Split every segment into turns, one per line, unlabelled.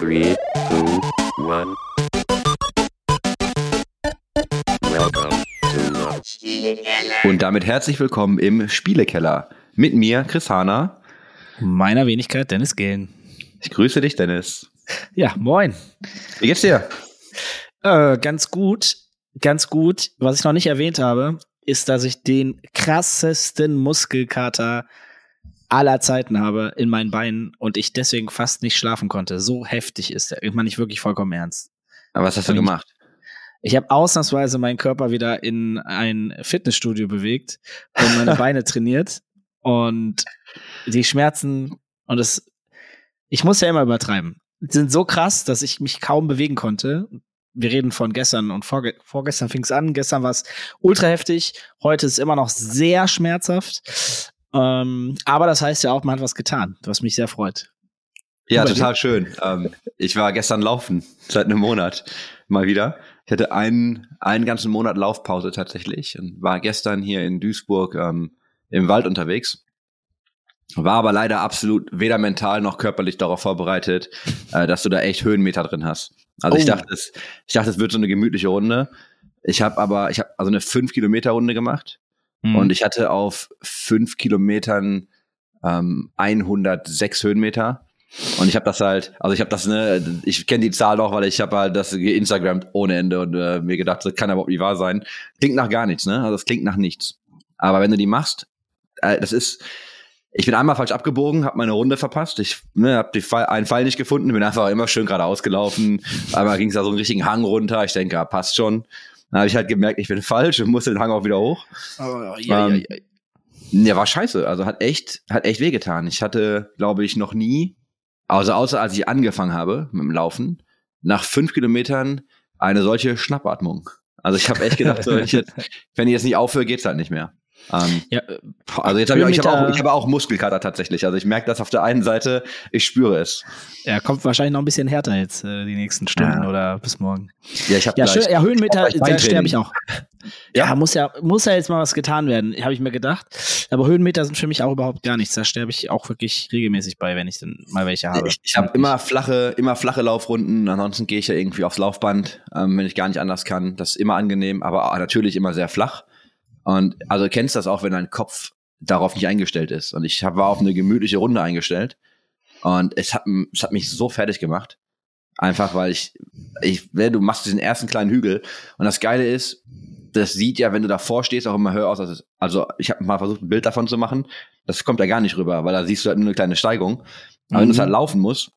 Three, two, one. Welcome to the
Und damit herzlich willkommen im Spielekeller. Mit mir, Chris Hahner.
Meiner Wenigkeit Dennis Gehlen.
Ich grüße dich, Dennis.
Ja, moin.
Wie geht's dir?
Äh, ganz gut, ganz gut. Was ich noch nicht erwähnt habe, ist, dass ich den krassesten Muskelkater aller Zeiten habe in meinen Beinen und ich deswegen fast nicht schlafen konnte. So heftig ist der. Ich meine, ich wirklich vollkommen ernst.
Aber was hast du gemacht?
Ich habe ausnahmsweise meinen Körper wieder in ein Fitnessstudio bewegt und meine Beine trainiert und die Schmerzen und es, ich muss ja immer übertreiben, sind so krass, dass ich mich kaum bewegen konnte. Wir reden von gestern und vorge vorgestern fing es an. Gestern war es ultra heftig. Heute ist es immer noch sehr schmerzhaft. Ähm, aber das heißt ja auch, man hat was getan, was mich sehr freut.
Ja, total schön. Ähm, ich war gestern laufen, seit einem Monat mal wieder. Ich hatte einen, einen ganzen Monat Laufpause tatsächlich und war gestern hier in Duisburg ähm, im Wald unterwegs. War aber leider absolut weder mental noch körperlich darauf vorbereitet, äh, dass du da echt Höhenmeter drin hast. Also ich
Oh.
dachte, es, ich dachte, es wird so eine gemütliche Runde. Ich habe aber, ich habe also eine 5 Kilometer Runde gemacht
Mhm.
und ich hatte auf fünf Kilometern ähm, 106 Höhenmeter. Und ich habe das halt, also ich habe das, ne, ich kenne die Zahl noch, weil ich habe halt das geinstagrammt ohne Ende und äh, mir gedacht, das kann aber überhaupt nicht wahr sein. Klingt nach gar nichts, ne? Also es klingt nach nichts. Aber wenn du die machst, äh, das ist, ich bin einmal falsch abgebogen, habe meine Runde verpasst. Ich ne, habe die Fall, einen Pfeil nicht gefunden, bin einfach immer schön geradeaus gelaufen. Einmal ging es da so einen richtigen Hang runter. Ich denke, ja, passt schon. Dann habe ich halt gemerkt, ich bin falsch und musste den Hang auch wieder hoch.
Oh, ja,
Ähm,
ja, ja.
Ja, war scheiße. Also hat echt, hat echt wehgetan. Ich hatte, glaube ich, noch nie, also außer als ich angefangen habe mit dem Laufen, nach fünf Kilometern eine solche Schnappatmung. Also ich habe echt gedacht, so, ich jetzt, wenn ich jetzt nicht aufhöre, geht's halt nicht mehr. Ähm,
ja äh, boah,
also jetzt habe ich, ich habe auch, ich habe auch Muskelkater tatsächlich. Also ich merke das auf der einen Seite, ich spüre es.
Ja, kommt wahrscheinlich noch ein bisschen härter jetzt äh, die nächsten Stunden
Ja.
oder bis morgen.
Ja, ich habe
Ja, ja Höhenmeter, da sterbe ich auch.
Ja?
Ja, muss ja, muss ja jetzt mal was getan werden, habe ich mir gedacht. Aber Höhenmeter sind für mich auch überhaupt gar nichts. Da sterbe ich auch wirklich regelmäßig bei, wenn ich dann mal welche habe.
Ich, ich habe immer flache, immer flache Laufrunden. Ansonsten gehe ich ja irgendwie aufs Laufband, ähm, wenn ich gar nicht anders kann. Das ist immer angenehm, aber natürlich immer sehr flach. Und also du kennst das auch, wenn dein Kopf darauf nicht eingestellt ist. Und ich war auf eine gemütliche Runde eingestellt. Und es hat, es hat mich so fertig gemacht. Einfach weil ich, ich, ne, du machst diesen ersten kleinen Hügel. Und das Geile ist, das sieht ja, wenn du davor stehst, auch immer höher aus. Als es, also ich habe mal versucht, ein Bild davon zu machen. Das kommt ja gar nicht rüber, weil da siehst du halt nur eine kleine Steigung. Aber wenn du es
Mhm.
halt laufen musst,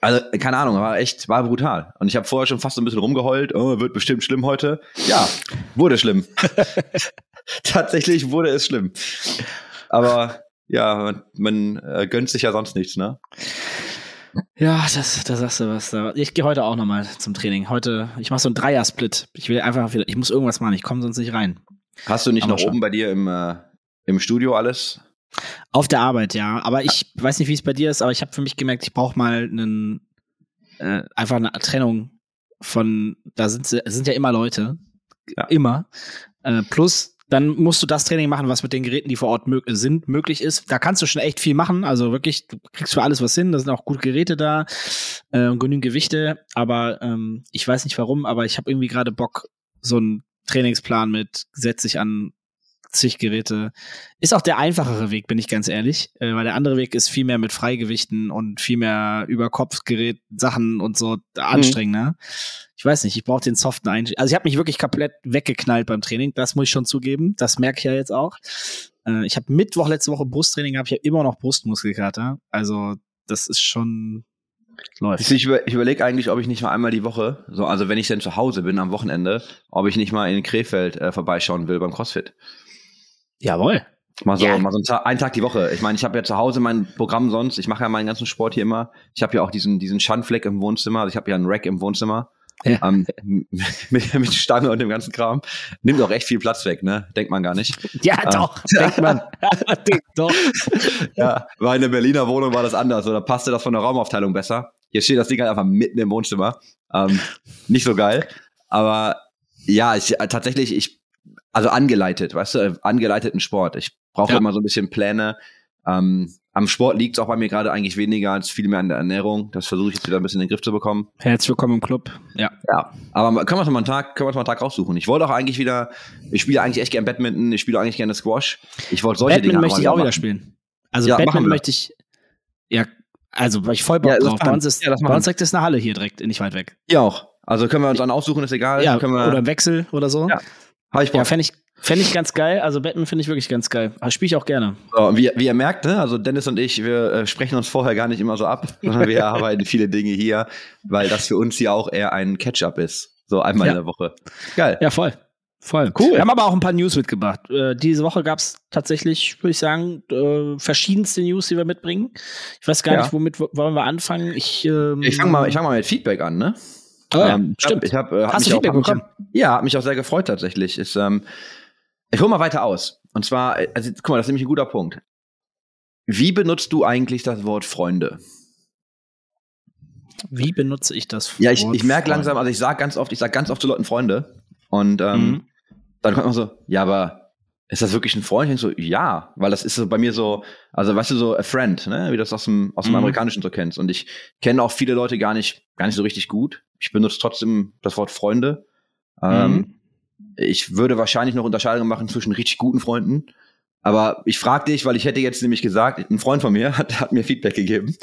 also keine Ahnung, war echt, war brutal. Und ich habe vorher schon fast so ein bisschen rumgeheult, oh, wird bestimmt schlimm heute. Ja, wurde schlimm. Tatsächlich wurde es schlimm. Aber ja, man, äh, gönnt sich ja sonst nichts, ne?
Ja, das, da sagst du was. Ich gehe heute auch nochmal zum Training. Heute, ich mache so einen Dreier-Split. Ich will einfach wieder, ich muss irgendwas machen, ich komme sonst nicht rein.
Hast du nicht
Aber
noch
schon.
oben bei dir im, äh, im Studio alles?
Auf der Arbeit, ja. Aber ich weiß nicht, wie es bei dir ist, aber ich habe für mich gemerkt, ich brauche mal einen, äh, einfach eine Trennung von, da sind, sind ja immer Leute.
Ja.
Immer. Äh, plus, dann musst du das Training machen, was mit den Geräten, die vor Ort mög sind, möglich ist. Da kannst du schon echt viel machen. Also wirklich, du kriegst für alles was hin. Da sind auch gute Geräte da äh, und genügend Gewichte. Aber ähm, ich weiß nicht warum, aber ich habe irgendwie gerade Bock, so einen Trainingsplan mit setz dich an zig Geräte. Ist auch der einfachere Weg, bin ich ganz ehrlich. Äh, weil der andere Weg ist viel mehr mit Freigewichten und viel mehr über Kopfgerät Sachen und so anstrengender. Ich weiß nicht, ich brauche den soften Einstieg. Also ich habe mich wirklich komplett weggeknallt beim Training, das muss ich schon zugeben. Das merke ich ja jetzt auch. Äh, ich habe Mittwoch letzte Woche Brusttraining gehabt, ich habe immer noch Brustmuskelkater. Also das ist schon läuft.
Ich, über, ich überlege eigentlich, ob ich nicht mal einmal die Woche, so, also wenn ich denn zu Hause bin am Wochenende, ob ich nicht mal in Krefeld äh, vorbeischauen will beim CrossFit.
Jawohl.
Mal so,
Ja.
mal so einen, Ta einen Tag die Woche. Ich meine, ich habe ja zu Hause mein Programm sonst. Ich mache ja meinen ganzen Sport hier immer. Ich habe ja auch diesen, diesen Schandfleck im Wohnzimmer. Also ich habe ja einen Rack im Wohnzimmer.
Ja.
Ähm, mit, mit Stange und dem ganzen Kram. Nimmt auch echt viel Platz weg, ne? Denkt man gar nicht.
Ja,
Ah.
doch, denkt man. denkt doch.
Ja, war in der Berliner Wohnung war das anders. Oder passte das von der Raumaufteilung besser. Hier steht das Ding halt einfach mitten im Wohnzimmer. Ähm, nicht so geil. Aber ja, ich äh, tatsächlich, ich, also angeleitet, weißt du, angeleiteten Sport. Ich brauche
Ja.
immer so ein bisschen Pläne. Ähm, am Sport liegt es auch bei mir gerade eigentlich weniger als viel mehr an der Ernährung. Das versuche ich jetzt wieder ein bisschen in den Griff zu bekommen.
Herzlich willkommen im Club. Ja.
Ja, aber können wir uns mal einen Tag, können wir uns mal einen Tag raussuchen. Ich wollte auch eigentlich wieder, ich spiele eigentlich echt gerne Badminton, ich spiele eigentlich gerne Squash. Ich wollte solche
Badminton
Dinge
möchte ich auch wieder
machen.
spielen. Also
Ja, machen
Badminton möchte ich, ja, also weil ich voll Bock
Ja,
drauf. Bei uns ist,
Ja,
bei uns direkt ist eine Halle hier direkt, nicht weit weg.
Ja auch. Also können wir uns einen aussuchen, ist egal.
Ja,
können wir,
oder im Wechsel oder so.
Ja. Hab ich
Ja, fände ich, fänd ich ganz geil. Also Badminton finde ich wirklich ganz geil. Aber Spiele ich auch gerne.
So, wie, wie ihr merkt, ne, also Dennis und ich, wir äh, sprechen uns vorher gar nicht immer so ab, sondern wir arbeiten viele Dinge hier, weil das für uns hier auch eher ein Catch-up ist. So einmal
Ja.
in der Woche. Geil.
Ja, voll. Voll.
Cool.
Wir haben aber auch ein paar News mitgebracht. Äh, diese Woche gab es tatsächlich, würde ich sagen, äh, verschiedenste News, die wir mitbringen. Ich weiß gar
Ja.
nicht, womit wollen wir anfangen. Ich, ähm,
Ich fange mal, ich fang mal mit Feedback an, ne?
Oh, ja,
Ähm,
stimmt.
Ich hab, ich hab, äh, hab
Hast
mich
du
auch,
Feedback
mich,
bekommen?
Ja, hat mich auch sehr gefreut tatsächlich. Ist, ähm, ich hole mal weiter aus. Und zwar, äh, also, guck mal, das ist nämlich ein guter Punkt. Wie benutzt du eigentlich das Wort Freunde?
Wie benutze ich das?
Ja, ich,
Wort
ich merke langsam, also ich sage ganz oft, ich sage ganz oft zu Leuten Freunde. Und ähm,
Mhm.
dann kommt man so, ja, aber ist das wirklich ein Freund? Ich denk so, ja, weil das ist so bei mir so, also weißt du, so a friend, ne? Wie du das aus dem, aus dem
Mhm.
Amerikanischen so kennst. Und ich kenne auch viele Leute gar nicht, gar nicht so richtig gut. Ich benutze trotzdem das Wort Freunde. Ähm,
Mhm.
ich würde wahrscheinlich noch Unterscheidungen machen zwischen richtig guten Freunden. Aber ich frage dich, weil ich hätte jetzt nämlich gesagt, ein Freund von mir hat, hat mir Feedback gegeben.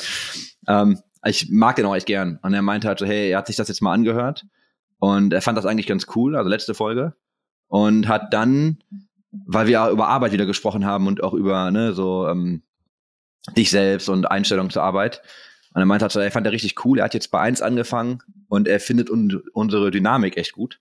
Ähm, ich mag den auch echt gern. Und er meinte halt so, hey, er hat sich das jetzt mal angehört. Und er fand das eigentlich ganz cool, also letzte Folge. Und hat dann, weil wir über Arbeit wieder gesprochen haben und auch über, ne, so, ähm, dich selbst und Einstellung zur Arbeit. Und er meinte er fand er richtig cool. Er hat jetzt bei eins angefangen und er findet un unsere Dynamik echt gut.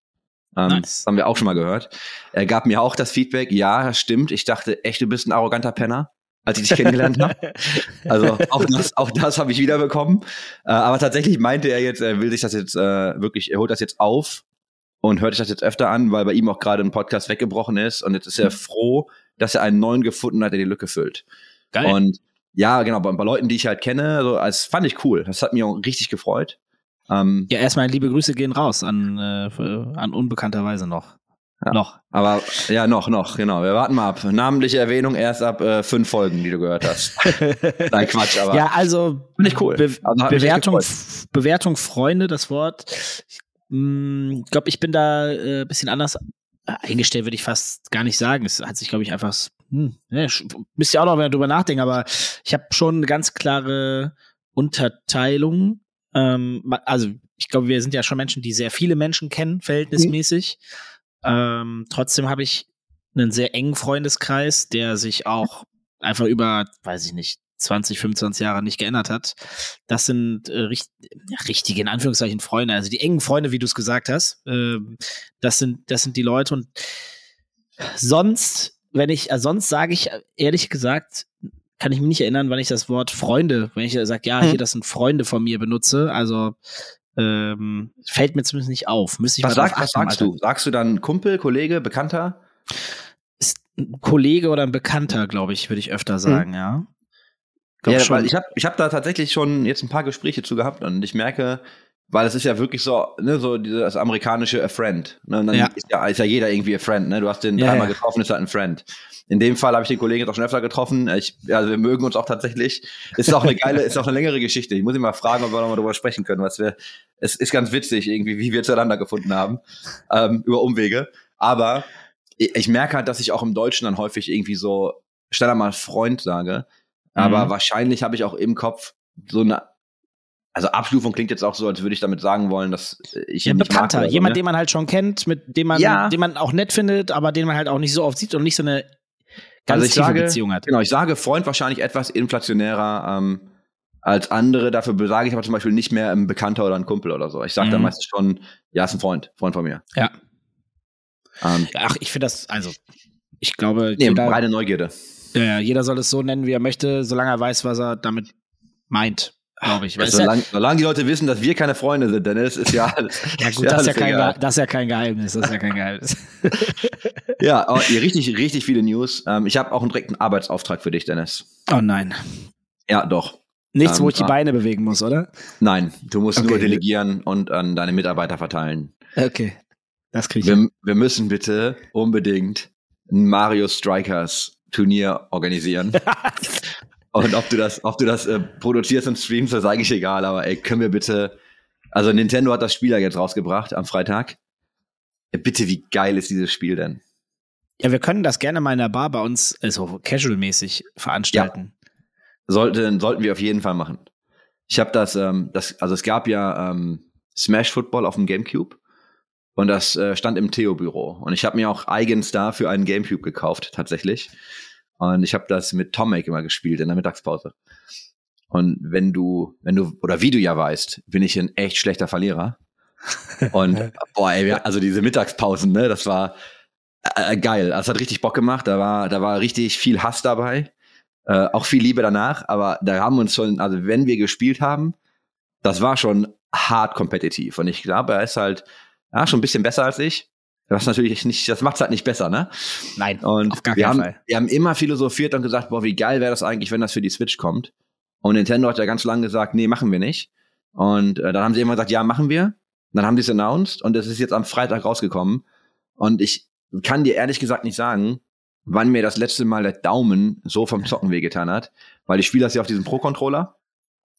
Ähm,
Nice.
Das haben wir auch schon mal gehört. Er gab mir auch das Feedback, ja, das stimmt. Ich dachte echt, du bist ein arroganter Penner, als ich dich kennengelernt habe. Also auch das, auch das habe ich wiederbekommen. Äh, aber tatsächlich meinte er jetzt, er will sich das jetzt äh, wirklich, er holt das jetzt auf und hört sich das jetzt öfter an, weil bei ihm auch gerade ein Podcast weggebrochen ist. Und jetzt ist er froh, dass er einen neuen gefunden hat, der die Lücke füllt.
Geil.
Und ja, genau, bei, bei Leuten, die ich halt kenne, so, das fand ich cool. Das hat mich auch richtig gefreut. Ähm,
ja, erstmal liebe Grüße gehen raus an, äh, an unbekannterweise noch.
Ja.
Noch.
aber ja, noch, noch, genau. Wir warten mal ab. Namentliche Erwähnung erst ab äh, fünf Folgen, die du gehört hast. Nein, Quatsch, aber
ja, also
Finde ich cool.
Be
Also
Bewertung, Bewertung Freunde, das Wort. Ich glaube, ich bin da äh, bisschen anders eingestellt, würde ich fast gar nicht sagen. Es hat sich, glaube ich, einfach, hm, ne, müsst ihr auch noch mal drüber nachdenken, aber ich habe schon eine ganz klare Unterteilung. Ähm, also ich glaube, wir sind ja schon Menschen, die sehr viele Menschen kennen, verhältnismäßig. Ähm, trotzdem habe ich einen sehr engen Freundeskreis, der sich auch einfach über, weiß ich nicht, 20, 25 Jahre nicht geändert hat. Das sind äh, richt ja, richtige, in Anführungszeichen, Freunde. Also die engen Freunde, wie du es gesagt hast. Ähm, das sind, das sind die Leute. Und sonst, wenn ich, also sonst sage ich äh, ehrlich gesagt, kann ich mich nicht erinnern, wann ich das Wort Freunde, wenn ich sage, ja,
Hm.
hier, das sind Freunde von mir benutze. Also ähm, fällt mir zumindest nicht auf. Müsste ich
was,
mal
sag,
drauf
was
achten,
sagst
Alter.
du? Sagst du dann Kumpel, Kollege, Bekannter?
Ist ein Kollege oder ein Bekannter, glaube ich, würde ich öfter sagen, ja. Glaub
ja,
schon.
weil ich habe ich hab da tatsächlich schon jetzt ein paar Gespräche zu gehabt und ich merke, weil es ist ja wirklich so, ne, so dieses amerikanische a friend. Ne? Und dann
Ja.
Ist, ja, ist ja jeder irgendwie a friend, ne? Du hast den
Ja,
dreimal
ja.
getroffen, ist halt ein Friend. In dem Fall habe ich den Kollegen jetzt auch schon öfter getroffen. Ich, also wir mögen uns auch tatsächlich. Ist auch eine geile, ist auch eine längere Geschichte. Ich muss ihn mal fragen, ob wir nochmal drüber sprechen können, was wir. Es ist ganz witzig, irgendwie, wie wir zueinander gefunden haben. Ähm, über Umwege. Aber ich, ich merke halt, dass ich auch im Deutschen dann häufig irgendwie so schneller mal Freund sage. Aber
Mhm.
wahrscheinlich habe ich auch im Kopf so eine. Also Abstufung klingt jetzt auch so, als würde ich damit sagen wollen, dass ich
Ja,
ihn mag
Bekannter,
so,
jemand,
ne?
den man halt schon kennt, mit dem man,
Ja.
den man auch nett findet, aber den man halt auch nicht so oft sieht und nicht so eine ganz
Also ich
tiefe
sage-
Beziehung hat.
Genau, ich sage Freund wahrscheinlich etwas inflationärer ähm, als andere. Dafür sage ich aber zum Beispiel nicht mehr ein Bekannter oder ein Kumpel oder so. Ich sage dann
Mhm.
meistens schon, ja, ist ein Freund, Freund von mir.
Ja.
Ähm,
Ach, ich finde das, also, ich glaube,
nee, reine Neugierde.
Ja, ja, jeder soll es so nennen, wie er möchte, solange er weiß, was er damit meint, glaube ich. Weil
Also, solange, solange die Leute wissen, dass wir keine Freunde sind, denn es ist ja alles.
ja, gut, das ist ja, kein,
egal.
Ge- das ist ja kein Geheimnis, das ist ja kein Geheimnis.
Ja, aber hier richtig, richtig viele News. Ähm, ich habe auch einen direkten Arbeitsauftrag für dich, Dennis.
Oh nein.
Ja, doch.
Nichts,
Ähm,
wo ich die
ah.
Beine bewegen muss, oder?
Nein, du musst
Okay.
nur delegieren und an deine Mitarbeiter verteilen.
Okay. Das kriege ich.
Wir, wir müssen bitte unbedingt Mario Strikers Turnier organisieren. Und ob du das, ob du das äh, produzierst und streamst, das ist eigentlich egal, aber ey, können wir bitte. Also Nintendo hat das Spiel ja jetzt rausgebracht am Freitag. Ja, bitte, wie geil ist dieses Spiel denn?
Ja, wir können das gerne mal in der Bar bei uns äh, so casual-mäßig veranstalten.
Sollten, sollten wir auf jeden Fall machen. Ich habe das, ähm, das, also es gab ja ähm, Smash Football auf dem GameCube und das äh, stand im Theo-Büro. Und ich habe mir auch eigens dafür einen GameCube gekauft, tatsächlich. Und ich habe das mit Tomek immer gespielt in der Mittagspause. Und wenn du, wenn du, oder wie du ja weißt, bin ich ein echt schlechter Verlierer. Und boah, ey, also diese Mittagspausen, ne, das war äh, geil. Das hat richtig Bock gemacht. Da war, da war richtig viel Hass dabei. Äh, auch viel Liebe danach, aber da haben wir uns schon, also wenn wir gespielt haben, das war schon hart kompetitiv. Und ich glaube, er ist halt ja, schon ein bisschen besser als ich. Was natürlich nicht, das macht's halt nicht besser, ne?
Nein,
Und
auf gar
wir
keinen
haben,
Fall.
wir haben immer philosophiert und gesagt, boah, wie geil wäre das eigentlich, wenn das für die Switch kommt. Und Nintendo hat ja ganz lange gesagt, nee, machen wir nicht. Und äh, dann haben sie immer gesagt, ja, machen wir. Und dann haben die es announced und es ist jetzt am Freitag rausgekommen. Und ich kann dir ehrlich gesagt nicht sagen, wann mir das letzte Mal der Daumen so vom Zocken wehgetan hat, weil ich spiele das ja auf diesem Pro-Controller.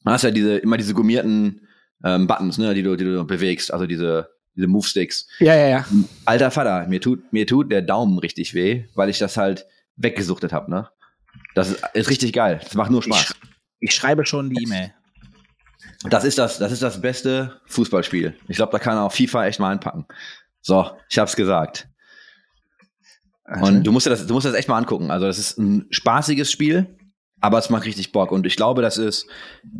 Da hast ja diese, immer diese gummierten ähm, Buttons, ne, die du, die du bewegst, also diese, diese Move-Sticks.
Ja, ja, ja.
Alter Vater, mir tut, mir tut der Daumen richtig weh, weil ich das halt weggesuchtet habe, ne? Das ist, ist richtig geil. Das macht nur Spaß.
Ich schreibe schon die E-Mail.
Das ist das, das ist das beste Fußballspiel. Ich glaube, da kann auch FIFA echt mal einpacken. So, ich hab's gesagt. Und du musst dir das, du musst das echt mal angucken. Also, das ist ein spaßiges Spiel, aber es macht richtig Bock. Und ich glaube, das ist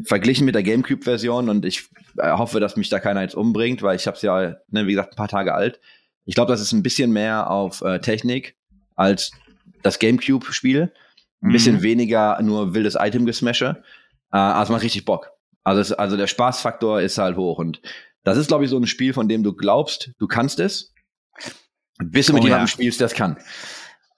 verglichen mit der GameCube-Version und ich äh, hoffe, dass mich da keiner jetzt umbringt, weil ich habe es ja, ne, wie gesagt, ein paar Tage alt. Ich glaube, das ist ein bisschen mehr auf äh, Technik als das GameCube-Spiel. Ein bisschen
Mhm.
weniger nur wildes Item-Gesmashe. Äh, aber es macht richtig Bock. Also, es, also der Spaßfaktor ist halt hoch. Und das ist, glaube ich, so ein Spiel, von dem du glaubst, du kannst es, bis du mit
Oh,
jemandem
ja.
spielst, der es kann.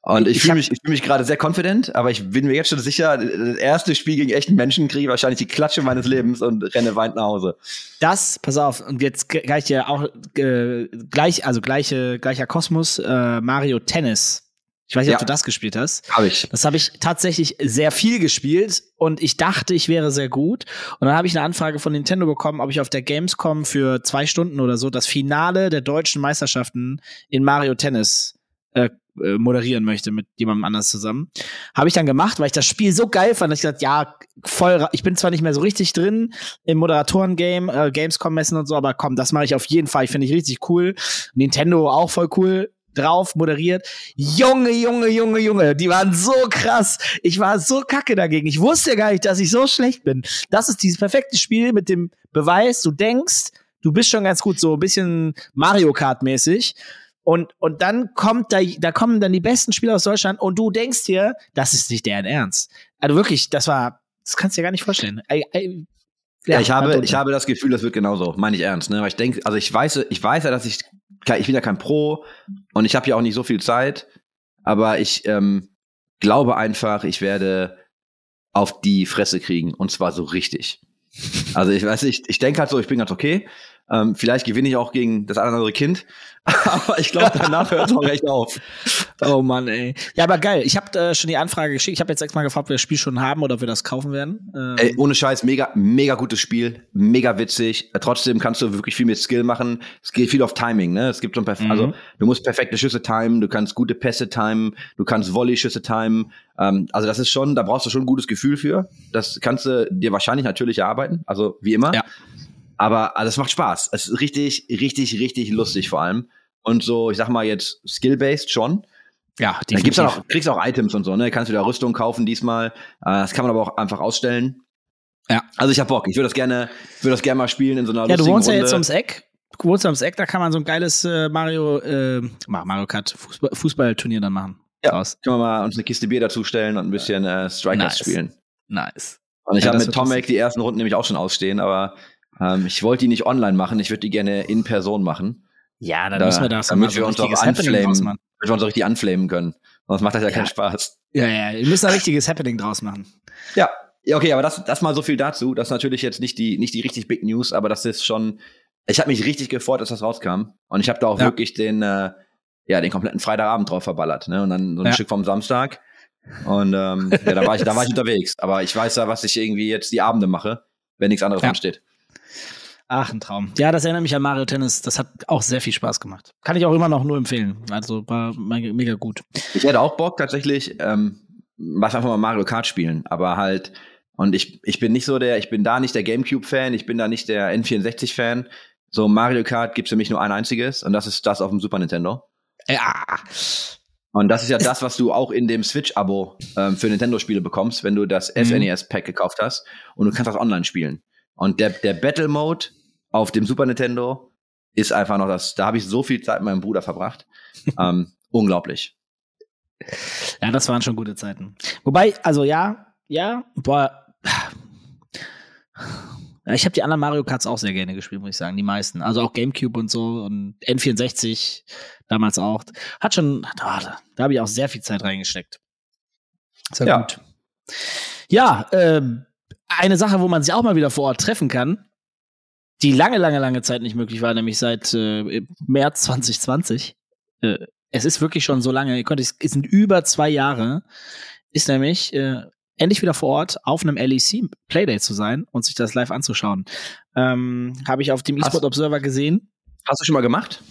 Und ich,
Ich
fühle mich, ich fühl mich gerade sehr confident, aber ich bin mir jetzt schon sicher, das erste Spiel gegen echten Menschen kriege ich wahrscheinlich die Klatsche meines Lebens und renne weint nach Hause.
Das, pass auf, und jetzt gleich ja auch äh, gleich, also gleiche, gleicher Kosmos, äh, Mario Tennis. Ich weiß nicht,
Ja.
ob du das gespielt hast.
Habe ich.
Das habe ich tatsächlich sehr viel gespielt und ich dachte, ich wäre sehr gut. Und dann habe ich eine Anfrage von Nintendo bekommen, ob ich auf der Gamescom für zwei Stunden oder so das Finale der deutschen Meisterschaften in Mario Tennis äh, äh, moderieren möchte mit jemandem anders zusammen. Habe ich dann gemacht, weil ich das Spiel so geil fand, dass ich gesagt, ja, voll, ich bin zwar nicht mehr so richtig drin im Moderatoren-Game, äh, Gamescom-Messen und so, aber komm, das mache ich auf jeden Fall. Ich finde ich richtig cool. Nintendo auch voll cool drauf, moderiert. Junge, Junge, Junge, Junge, die waren so krass. Ich war so kacke dagegen. Ich wusste gar nicht, dass ich so schlecht bin. Das ist dieses perfekte Spiel mit dem Beweis, du denkst, du bist schon ganz gut, so ein bisschen Mario Kart mäßig. Und, und dann kommt da, da kommen dann die besten Spieler aus Deutschland und du denkst dir, das ist nicht deren Ernst. Also wirklich, das war, das kannst du dir gar nicht vorstellen. Ei, ei,
Ja, ich habe, ich habe das Gefühl, das wird genauso. Meine ich ernst, ne? Weil ich denke, also ich weiß, ich weiß ja, dass ich, ich bin ja kein Pro und ich habe ja auch nicht so viel Zeit, aber ich ähm, glaube einfach, ich werde auf die Fresse kriegen und zwar so richtig. Also ich weiß, ich, ich denke halt so, ich bin ganz okay. Ähm, vielleicht gewinne ich auch gegen das andere Kind, aber ich glaube, danach hört es auch recht auf.
Oh Mann, ey. Ja, aber geil. Ich habe äh, schon die Anfrage geschickt. Ich habe jetzt extra mal gefragt, ob wir das Spiel schon haben oder ob wir das kaufen werden. Ähm,
Ey, ohne Scheiß, mega, mega gutes Spiel, mega witzig. Äh, Trotzdem kannst du wirklich viel mit Skill machen. Es geht viel auf Timing, ne? Es gibt so ein perf
Mhm.
also du musst perfekte Schüsse timen, du kannst gute Pässe timen, du kannst Volley-Schüsse timen. Ähm, also das ist schon, da brauchst du schon ein gutes Gefühl für. Das kannst du dir wahrscheinlich natürlich erarbeiten, also wie immer.
Ja.
Aber also es macht Spaß. Es ist richtig, richtig, richtig lustig vor allem. Und so, ich sag mal jetzt skill-based schon.
ja,
Dann gibt's
definitiv.
auch, kriegst auch Items und so, ne? Kannst wieder Rüstung kaufen diesmal. Äh, das kann man aber auch einfach ausstellen.
Ja.
Also ich hab Bock. Ich würde das gerne, würde das gerne mal spielen in so einer
Ja, du wohnst ja jetzt ums Eck. Du wohnst ja ums Eck, da kann man so ein geiles äh, Mario, äh, Mario Kart Fußball, Fußballturnier dann machen.
Ja.
Draus.
Können wir mal uns eine Kiste Bier dazustellen und ein bisschen äh, Strikers
Nice.
spielen.
Nice.
Und ich
Ja,
habe mit Tomek die ersten Runden nämlich auch schon ausstehen, aber ähm, ich wollte die nicht online machen. Ich würde die gerne in Person machen,
Ja, dann
Da-
müssen wir das
damit
so
wir uns auch anflamen.
draus machen.
damit wir uns auch richtig anflamen können. Sonst macht das ja,
Ja.
keinen Spaß.
Ja, ja, wir müssen ein richtiges Happening draus machen.
Ja. Ja, okay, aber das, das mal so viel dazu. Das ist natürlich jetzt nicht die, nicht die richtig Big News, aber das ist schon. Ich habe mich richtig gefreut, dass das rauskam. Und ich habe da auch
Ja.
wirklich den, äh, ja, den kompletten Freitagabend drauf verballert. Ne? Und dann so ein
Ja.
Stück vom Samstag. Und ähm, ja, da war ich, da war ich unterwegs. Aber ich weiß ja, was ich irgendwie jetzt die Abende mache, wenn nichts anderes
Ja.
ansteht.
Ach, ein Traum. Ja, das erinnert mich an Mario Tennis. Das hat auch sehr viel Spaß gemacht. Kann ich auch immer noch nur empfehlen. Also war me- mega gut.
Ich hätte auch Bock tatsächlich, ähm, was einfach mal Mario Kart spielen, aber halt, und ich, ich bin nicht so der, ich bin da nicht der Gamecube-Fan, ich bin da nicht der N64-Fan. So Mario Kart gibt's für mich nur ein einziges und das ist das auf dem Super Nintendo.
Ja.
Und das ist ja das, was du auch in dem Switch-Abo ähm, für Nintendo-Spiele bekommst, wenn du das
Mhm.
SNES-Pack gekauft hast und du kannst das online spielen. Und der, der Battle-Mode auf dem Super Nintendo ist einfach noch das, da habe ich so viel Zeit mit meinem Bruder verbracht. ähm, unglaublich.
Ja, das waren schon gute Zeiten. Wobei, also ja, ja, boah. Ich habe die anderen Mario Karts auch sehr gerne gespielt, muss ich sagen, die meisten. Also auch GameCube und so und N64 damals auch. Hat schon, ah, da, da habe ich auch sehr viel Zeit reingesteckt. Ja,
Ja.
gut. Ja, ähm, eine Sache, wo man sich auch mal wieder vor Ort treffen kann, die lange, lange, lange Zeit nicht möglich war, nämlich seit äh, März 2020. Äh, es ist wirklich schon so lange, ihr könnt, es sind über zwei Jahre, ist nämlich äh, endlich wieder vor Ort auf einem LEC Playdate zu sein und sich das live anzuschauen. Ähm, Habe ich auf dem eSport Observer gesehen.
Hast du schon mal gemacht?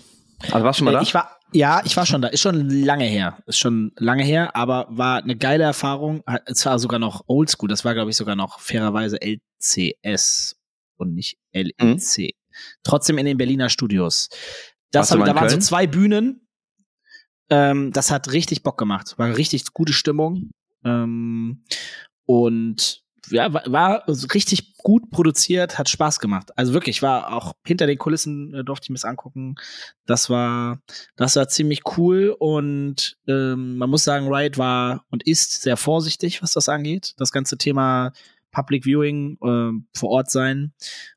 Also warst du schon mal
Äh,
da?
Ich war, ja, ich war schon da. Ist schon lange her. Ist schon lange her, aber war eine geile Erfahrung. Es war sogar noch Oldschool. Das war, glaube ich, sogar noch fairerweise LCS und nicht LEC. Trotzdem in den Berliner Studios. Das hab, da waren so zwei Bühnen. Ähm, das hat richtig Bock gemacht. War richtig gute Stimmung. Ähm, und ja, war, richtig gut produziert, hat Spaß gemacht. Also wirklich, war auch hinter den Kulissen äh, durfte ich mir das angucken. Das war, das war ziemlich cool und ähm, man muss sagen, Riot war und ist sehr vorsichtig, was das angeht. Das ganze Thema Public Viewing äh, vor Ort sein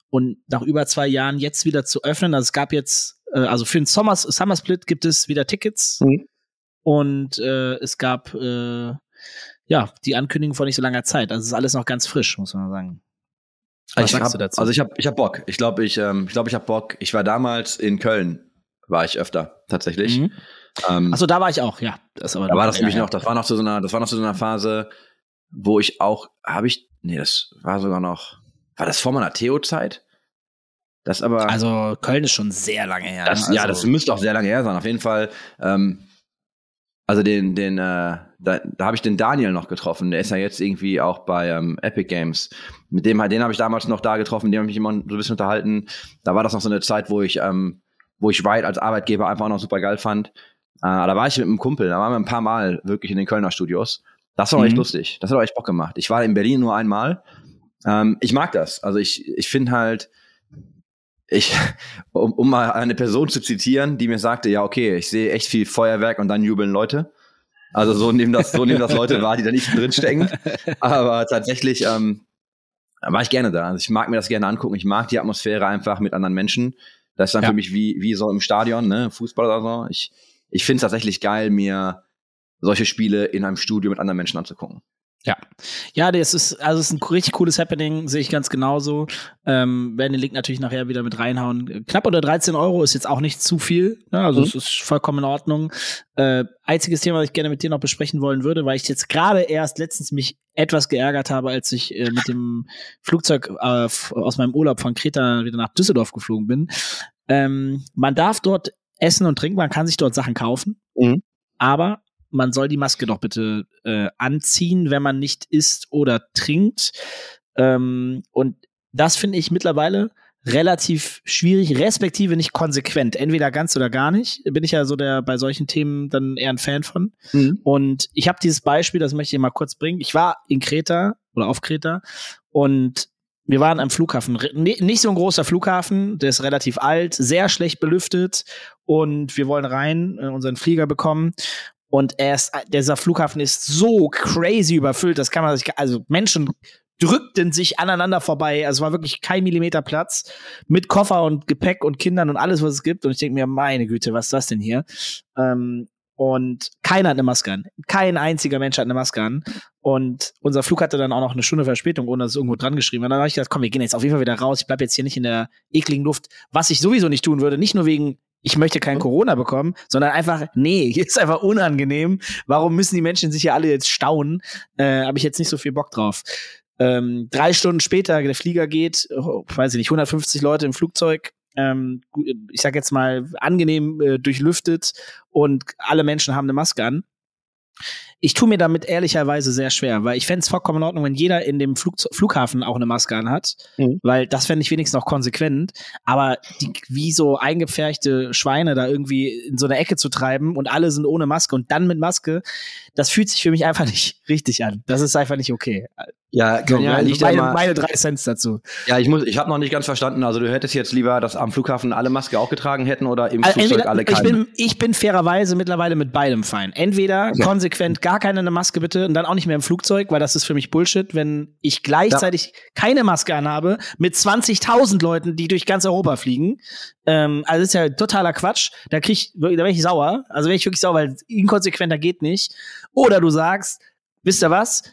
und nach über zwei Jahren jetzt wieder zu öffnen. Also es gab jetzt, äh, also für den Sommer, Summer Split gibt es wieder Tickets
Mhm.
und äh, es gab äh, ja die Ankündigung vor nicht so langer Zeit. Also es ist alles noch ganz frisch, muss man sagen. Was
ich
sagst
hab,
du dazu?
Also ich habe ich hab Bock. Ich glaube, ich, ähm, ich, glaub, ich habe Bock. Ich war damals in Köln, war ich öfter tatsächlich.
Mhm.
Ähm,
Achso, da war ich auch, ja. Das aber
da war das
ja,
nämlich
ja.
noch, das war noch zu so einer, das war noch zu so einer Phase, wo ich auch, habe ich, nee, das war sogar noch, war das vor meiner Theo-Zeit? Das aber,
Also Köln ist schon sehr lange her.
das,
ne?
ja,
also,
das müsste auch sehr lange her sein. Auf jeden Fall, ähm, also den, den, äh, da, da habe ich den Daniel noch getroffen. Der ist ja jetzt irgendwie auch bei ähm, Epic Games. Mit dem, den habe ich damals noch da getroffen, mit dem habe ich mich immer so ein bisschen unterhalten. Da war das noch so eine Zeit, wo ich, ähm, wo ich Riot als Arbeitgeber einfach auch noch super geil fand. Äh, da war ich mit einem Kumpel, da waren wir ein paar Mal wirklich in den Kölner Studios. Das war auch echt
Mhm.
lustig. Das hat auch echt Bock gemacht. Ich war in Berlin nur einmal. Ähm, ich mag das. Also ich, ich finde halt, ich, um, um mal eine Person zu zitieren, die mir sagte, ja, okay, ich sehe echt viel Feuerwerk und dann jubeln Leute. Also so nehmen das, so nehmen das Leute wahr, die da nicht drinstecken. Aber tatsächlich ähm, war ich gerne da. Also ich mag mir das gerne angucken. Ich mag die Atmosphäre einfach mit anderen Menschen. Das ist dann
Ja.
für mich wie, wie so im Stadion, ne, Fußball oder so. Ich, ich finde es tatsächlich geil, mir solche Spiele in einem Studio mit anderen Menschen anzugucken.
Ja, das ist, also es ist ein richtig cooles Happening, sehe ich ganz genauso. Ähm, werden den Link natürlich nachher wieder mit reinhauen. Knapp unter 13 Euro ist jetzt auch nicht zu viel. Ne? Also
Mhm.
es ist vollkommen in Ordnung. Äh, einziges Thema, was ich gerne mit dir noch besprechen wollen würde, weil ich jetzt gerade erst letztens mich etwas geärgert habe, als ich äh, mit dem Flugzeug äh, aus meinem Urlaub von Kreta wieder nach Düsseldorf geflogen bin. Ähm, man darf dort essen und trinken, man kann sich dort Sachen kaufen,
Mhm.
aber man soll die Maske doch bitte äh, anziehen, wenn man nicht isst oder trinkt. Ähm, und das finde ich mittlerweile relativ schwierig, respektive nicht konsequent. Entweder ganz oder gar nicht. Bin ich ja so der bei solchen Themen dann eher ein Fan von. Und ich habe dieses Beispiel, das möchte ich mal kurz bringen. Ich war in Kreta oder auf Kreta und wir waren am Flughafen. Nicht so ein großer Flughafen, der ist relativ alt, sehr schlecht belüftet und wir wollen rein, äh, unseren Flieger bekommen. Und er ist, dieser Flughafen ist so crazy überfüllt, das kann man sich, also Menschen drückten sich aneinander vorbei. Also es war wirklich kein Millimeter Platz mit Koffer und Gepäck und Kindern und alles, was es gibt. Und ich denke mir, meine Güte, was ist das denn hier? Ähm, und keiner hat eine Maske an. Kein einziger Mensch hat eine Maske an. Und unser Flug hatte dann auch noch eine Stunde Verspätung, ohne dass es irgendwo dran geschrieben war. Dann habe ich gedacht, komm, wir gehen jetzt auf jeden Fall wieder raus. Ich bleib jetzt hier nicht in der ekligen Luft. Was ich sowieso nicht tun würde, nicht nur wegen ich möchte kein Corona bekommen, sondern einfach, nee, hier ist einfach unangenehm. Warum müssen die Menschen sich ja alle jetzt staunen? Äh, Habe ich jetzt nicht so viel Bock drauf. Ähm, drei Stunden später, der Flieger geht, oh, weiß ich nicht, 150 Leute im Flugzeug, ähm, ich sag jetzt mal, angenehm äh, durchlüftet und alle Menschen haben eine Maske an. Ich tue mir damit ehrlicherweise sehr schwer, weil ich fände es vollkommen in Ordnung, wenn jeder in dem Flug Flughafen auch eine Maske anhat, mhm. weil das fände ich wenigstens noch konsequent. Aber die, wie so eingepferchte Schweine da irgendwie in so eine Ecke zu treiben und alle sind ohne Maske und dann mit Maske, das fühlt sich für mich einfach nicht richtig an. Das ist einfach nicht okay.
Ja, so, ja
liegt meine, meine drei Cents dazu.
Ja, ich muss, ich habe noch nicht ganz verstanden. Also du hättest jetzt lieber, dass am Flughafen alle Maske auch getragen hätten oder im also Flugzeug alle keine.
Ich bin, ich bin fairerweise mittlerweile mit beidem fein. Entweder okay. konsequent gar keine eine Maske bitte und dann auch nicht mehr im Flugzeug, weil das ist für mich Bullshit, wenn ich gleichzeitig ja. keine Maske anhabe mit 20.000 Leuten, die durch ganz Europa fliegen. Ähm, also das ist ja totaler Quatsch. Da krieg ich, da wäre ich sauer. Also wäre ich wirklich sauer, weil inkonsequenter geht nicht. Oder du sagst, wisst ihr was?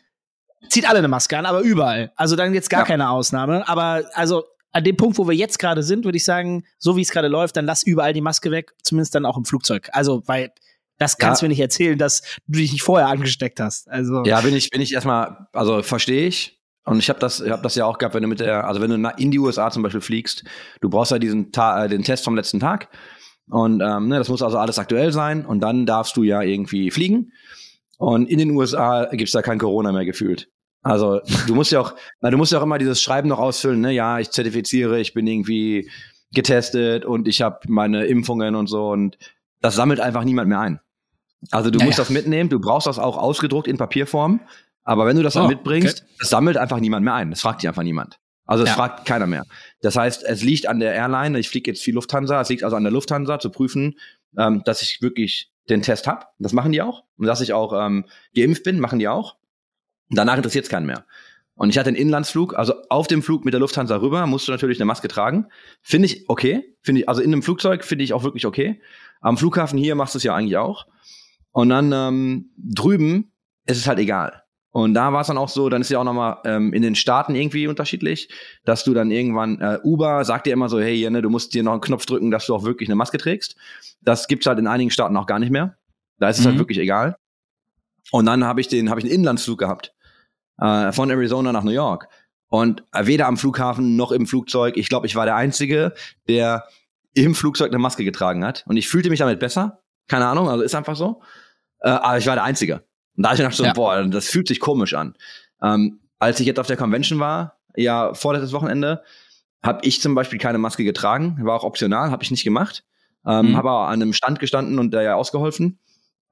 zieht alle eine Maske an, aber überall. Also dann jetzt gar ja. keine Ausnahme. Aber also an dem Punkt, wo wir jetzt gerade sind, würde ich sagen, so wie es gerade läuft, dann lass überall die Maske weg, zumindest dann auch im Flugzeug. Also, weil das kannst ja. du mir nicht erzählen, dass du dich nicht vorher angesteckt hast. Also
ja, bin ich, bin ich erstmal, also verstehe ich. Und ich habe das, ich hab das ja auch gehabt, wenn du mit der, also wenn du in die USA zum Beispiel fliegst, du brauchst ja diesen Ta äh, den Test vom letzten Tag. Und ähm, ne, das muss also alles aktuell sein. Und dann darfst du ja irgendwie fliegen. Und in den USA gibt's da kein Corona mehr gefühlt. Also du musst ja auch, na, du musst ja auch immer dieses Schreiben noch ausfüllen, ne? Ja, ich zertifiziere, ich bin irgendwie getestet und ich habe meine Impfungen und so und das sammelt einfach niemand mehr ein. Also du naja. musst das mitnehmen, du brauchst das auch ausgedruckt in Papierform, aber wenn du das dann oh, mitbringst, okay. das sammelt einfach niemand mehr ein. Das fragt dich einfach niemand. Also es ja. fragt keiner mehr. Das heißt, es liegt an der Airline, ich fliege jetzt viel Lufthansa, es liegt also an der Lufthansa zu prüfen, ähm, dass ich wirklich den Test hab. Das machen die auch. Und dass ich auch ähm, geimpft bin, machen die auch. Danach interessiert es keinen mehr. Und ich hatte einen Inlandsflug, also auf dem Flug mit der Lufthansa rüber musst du natürlich eine Maske tragen. Finde ich okay. Finde ich, also in einem Flugzeug finde ich auch wirklich okay. Am Flughafen hier machst du es ja eigentlich auch. Und dann ähm, drüben ist es halt egal. Und da war es dann auch so, dann ist ja auch nochmal ähm, in den Staaten irgendwie unterschiedlich, dass du dann irgendwann, äh, Uber sagt dir immer so, hey, ne, du musst dir noch einen Knopf drücken, dass du auch wirklich eine Maske trägst. Das gibt's halt in einigen Staaten auch gar nicht mehr. Da ist es halt mhm. halt wirklich egal. Und dann habe ich den, habe ich einen Inlandsflug gehabt äh, von Arizona nach New York. Und weder am Flughafen noch im Flugzeug. Ich glaube, ich war der Einzige, der im Flugzeug eine Maske getragen hat. Und ich fühlte mich damit besser. Keine Ahnung, also ist einfach so. Äh, aber ich war der Einzige. Und da habe ich gedacht so, ja. boah, das fühlt sich komisch an. Ähm, als ich jetzt auf der Convention war, ja, vorletztes Wochenende, habe ich zum Beispiel keine Maske getragen. War auch optional, habe ich nicht gemacht. Ähm, mhm. Habe aber an einem Stand gestanden und der ja ausgeholfen.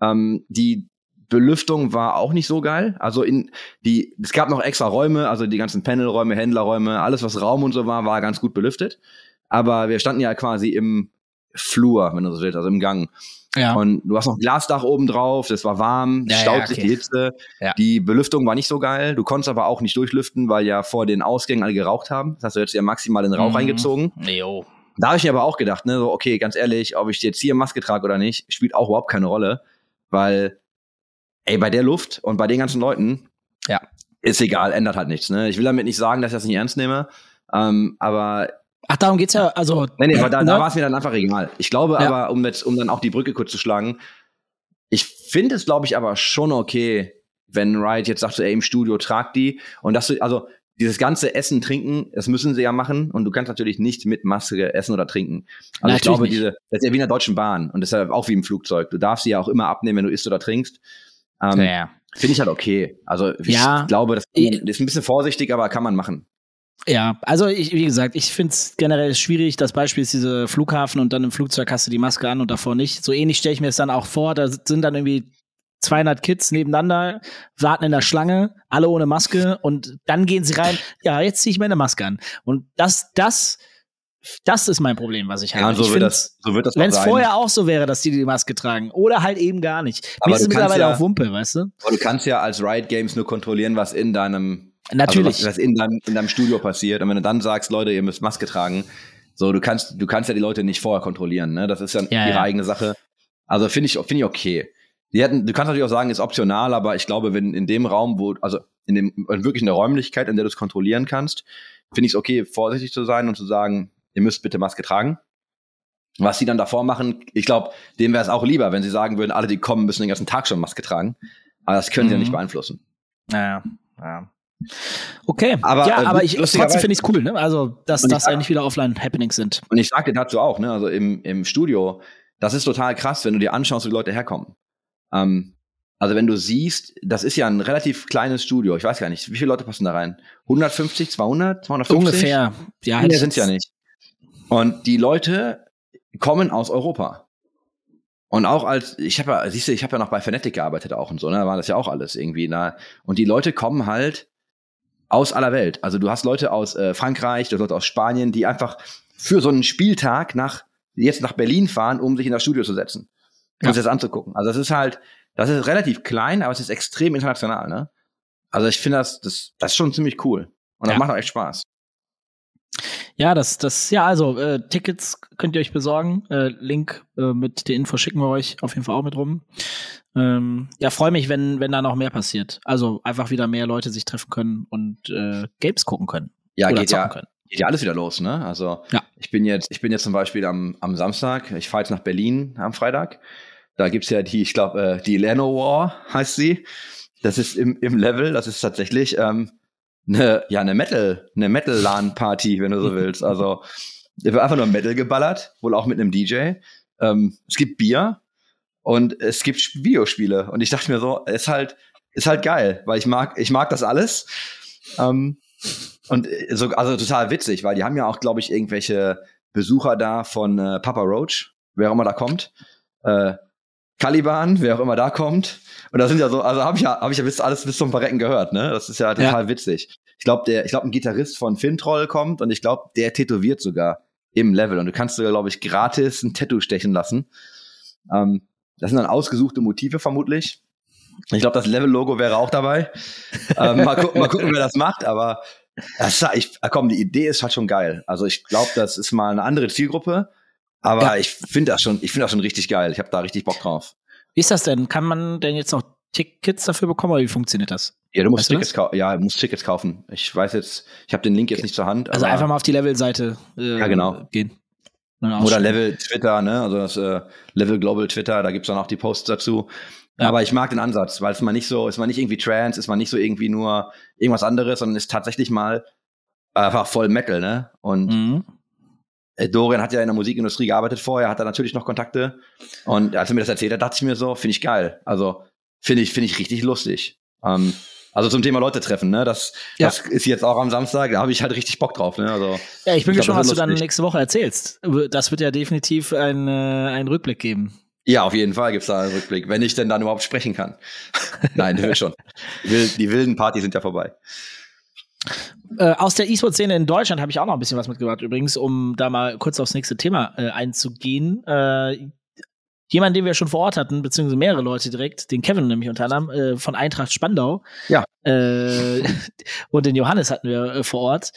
Ähm, die Belüftung war auch nicht so geil. Also in die, es gab noch extra Räume, also die ganzen Panelräume, Händlerräume, alles was Raum und so war, war ganz gut belüftet. Aber wir standen ja quasi im Flur, wenn du so willst, also im Gang. Ja. Und du hast noch ein Glasdach oben drauf, das war warm, ja, staut ja, okay. sich die Hitze. Ja. Die Belüftung war nicht so geil. Du konntest aber auch nicht durchlüften, weil ja vor den Ausgängen alle geraucht haben. Das heißt, du hättest ja maximal den Rauch mhm. reingezogen. Jo. Da habe ich mir aber auch gedacht, ne, so, okay, ganz ehrlich, ob ich jetzt hier Maske trage oder nicht, spielt auch überhaupt keine Rolle, weil ey, bei der Luft und bei den ganzen Leuten, ja. ist egal, ändert halt nichts. Ne? Ich will damit nicht sagen, dass ich das nicht ernst nehme, ähm, aber
Ach, darum geht's ja, also.
Nee, nee, aber da, da ne? war es mir dann einfach egal. Ich glaube ja. aber, um jetzt, um dann auch die Brücke kurz zu schlagen, ich finde es, glaube ich, aber schon okay, wenn Riot jetzt sagt, ey, im Studio tragt die und dass du, also dieses ganze Essen, Trinken, das müssen sie ja machen und du kannst natürlich nicht mit Maske essen oder trinken. Also Na, ich glaube, nicht. diese, das ist ja wie in der Deutschen Bahn und das ist ja auch wie im Flugzeug. Du darfst sie ja auch immer abnehmen, wenn du isst oder trinkst. Ähm, ja. Finde ich halt okay. Also ich ja, glaube, das ist ein bisschen vorsichtig, aber kann man machen.
Ja, also ich, wie gesagt, ich finde es generell schwierig. Das Beispiel ist diese Flughafen und dann im Flugzeug hast du die Maske an und davor nicht. So ähnlich stelle ich mir es dann auch vor. Da sind dann irgendwie 200 Kids nebeneinander, warten in der Schlange, alle ohne Maske und dann gehen sie rein. Ja, jetzt ziehe ich meine Maske an. Und das, das das ist mein Problem, was ich habe. Ja,
so,
ich
wird das, so wird das
Wenn es vorher auch so wäre, dass die die Maske tragen oder halt eben gar nicht.
Aber
Mir ist mittlerweile
ja,
auch Wumpe, weißt du?
Aber du kannst ja als Riot Games nur kontrollieren, was in deinem
Natürlich.
Also was, was in, deinem, in deinem Studio passiert. Und wenn du dann sagst, Leute, ihr müsst Maske tragen, so du kannst du kannst ja die Leute nicht vorher kontrollieren. Ne? Das ist dann ja, ihre ja. eigene Sache. Also finde ich finde ich okay. Die hätten, du kannst natürlich auch sagen, ist optional, aber ich glaube, wenn in dem Raum, wo also in dem wirklich in der Räumlichkeit, in der du es kontrollieren kannst, finde ich es okay, vorsichtig zu sein und zu sagen, ihr müsst bitte Maske tragen. Was sie dann davor machen, ich glaube, dem wäre es auch lieber, wenn sie sagen würden, alle, die kommen, müssen den ganzen Tag schon Maske tragen. Aber das können sie ja
Mhm.
nicht beeinflussen.
Naja, ja. Okay,
Aber,
ja,
äh,
aber ich trotzdem finde ich es cool, ne? Also, dass das
sag-
eigentlich wieder Offline-Happenings sind.
Und ich sagte dazu auch, ne, also im, im Studio, das ist total krass, wenn du dir anschaust, wo die Leute herkommen. Ähm, also wenn du siehst, das ist ja ein relativ kleines Studio. Ich weiß gar nicht, wie viele Leute passen da rein? 150, 200, 250?
Ungefähr. Ja,
Mehr
ich
sind's ja nicht. Und die Leute kommen aus Europa. Und auch als, ich habe ja, siehst du, ich habe ja noch bei Fnatic gearbeitet auch und so, ne, da war das ja auch alles irgendwie da. Und die Leute kommen halt aus aller Welt. Also du hast Leute aus äh, Frankreich, du hast Leute aus Spanien, die einfach für so einen Spieltag nach, jetzt nach Berlin fahren, um sich in das Studio zu setzen. Um
Ja.
sich das anzugucken. Also das ist halt, das ist relativ klein, aber es ist extrem international, ne? Also ich finde das, das, das ist schon ziemlich cool. Und das
Ja.
macht auch echt Spaß.
Ja, das, das, ja, also äh, Tickets könnt ihr euch besorgen. Äh, Link äh, mit der Info schicken wir euch auf jeden Fall auch mit rum. Ähm, ja, freue mich, wenn, wenn da noch mehr passiert. Also einfach wieder mehr Leute sich treffen können und äh, Games gucken können.
Ja,
oder
geht ja,
können.
geht ja alles wieder los, ne? Also
Ja.
ich bin jetzt, ich bin jetzt zum Beispiel am, am Samstag, ich fahre jetzt nach Berlin am Freitag. Da gibt's ja die, ich glaube, äh, die Leno War heißt sie. Das ist im, im Level, das ist tatsächlich ähm, eine, ja, eine Metal, eine Metal-LAN-Party, wenn du so willst. Also es wird einfach nur Metal geballert, wohl auch mit einem DJ. Ähm, es gibt Bier und es gibt Sp- Videospiele. Und ich dachte mir so, ist halt, ist halt geil, weil ich mag, ich mag das alles. Ähm, und äh, so, also total witzig, weil die haben ja auch, glaube ich, irgendwelche Besucher da von äh, Papa Roach, wer auch immer da kommt. Äh, Caliban, wer auch immer da kommt. Und da sind ja so, also habe ich ja, habe ich ja bis alles bis zum Verrecken gehört, ne? Das ist ja total witzig. Ich glaube, der, ich glaube, ein Gitarrist von Fintroll kommt und ich glaube, der tätowiert sogar im Level. Und du kannst sogar, glaube ich, gratis ein Tattoo stechen lassen. Ähm, das sind dann ausgesuchte Motive vermutlich. Ich glaube, das Level-Logo wäre auch dabei. ähm, mal, gucken, mal gucken, wer das macht, aber das, ich, komm, die Idee ist halt schon geil. Also ich glaube, das ist mal eine andere Zielgruppe, aber
Ja.
ich finde das schon, ich finde das schon richtig geil. Ich habe da richtig Bock drauf.
Wie ist das denn? Kann man denn jetzt noch Tickets dafür bekommen oder wie funktioniert das?
Ja, du musst
Weißt
Tickets kaufen. Ja, du musst Tickets kaufen. Ich weiß jetzt, ich habe den Link jetzt nicht zur Hand.
Also einfach mal auf die Level-Seite äh,
Ja, genau.
gehen.
Oder. Level Twitter, ne? Also das äh, Level Global Twitter, da gibt's dann auch die Posts dazu.
Ja.
Aber ich mag den Ansatz, weil es mal nicht so, ist mal nicht irgendwie Trance, ist mal nicht so irgendwie nur irgendwas anderes, sondern ist tatsächlich mal einfach voll Metal, ne? Und
Mhm.
Äh, Dorian hat ja in der Musikindustrie gearbeitet vorher, hat da natürlich noch Kontakte. Und als er mir das erzählt hat, dachte ich mir so, finde ich geil. Also finde ich, finde ich richtig lustig. Ähm, also zum Thema Leute treffen, ne? Das,
Ja.
das ist jetzt auch am Samstag, da habe ich halt richtig Bock drauf, ne? Also
Ja, ich bin
Ich
gespannt, was du dann nächste Woche erzählst. Das wird ja definitiv ein, äh, einen Rückblick geben.
Ja, auf jeden Fall gibt's da einen Rückblick, wenn ich denn dann überhaupt sprechen kann. Nein, das wird schon. Die wilden Partys sind ja vorbei.
Äh, aus der E-Sport-Szene in Deutschland habe ich auch noch ein bisschen was mitgebracht, übrigens, um da mal kurz aufs nächste Thema äh, einzugehen. Äh, jemand, den wir schon vor Ort hatten, beziehungsweise mehrere Leute direkt, den Kevin nämlich unter anderem, äh, von Eintracht Spandau.
Ja.
Äh, und den Johannes hatten wir äh, vor Ort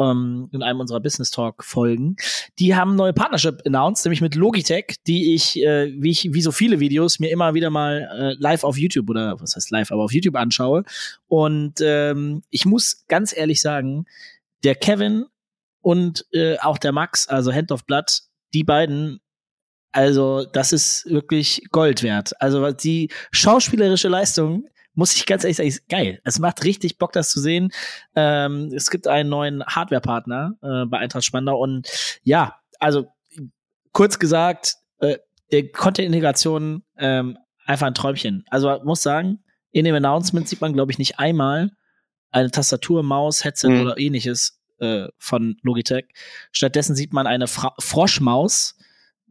ähm, in einem unserer Business Talk Folgen. Die haben neue Partnership announced, nämlich mit Logitech, die ich, äh, wie ich, wie so viele Videos, mir immer wieder mal äh, live auf YouTube oder was heißt live, aber auf YouTube anschaue. Und ähm, ich muss ganz ehrlich sagen, der Kevin und äh, auch der Max, also Hand of Blood, die beiden, also das ist wirklich Gold wert. Also die schauspielerische Leistung, muss ich ganz ehrlich sagen, ist geil. Es macht richtig Bock, das zu sehen. Ähm, es gibt einen neuen Hardware-Partner äh, bei Eintracht Spandau und ja, also kurz gesagt, äh, der Content-Integration ähm, einfach ein Träumchen. Also muss sagen, in dem Announcement sieht man, glaube ich, nicht einmal eine Tastatur, Maus, Headset
Mhm.
oder ähnliches äh, von Logitech. Stattdessen sieht man eine Fra Froschmaus.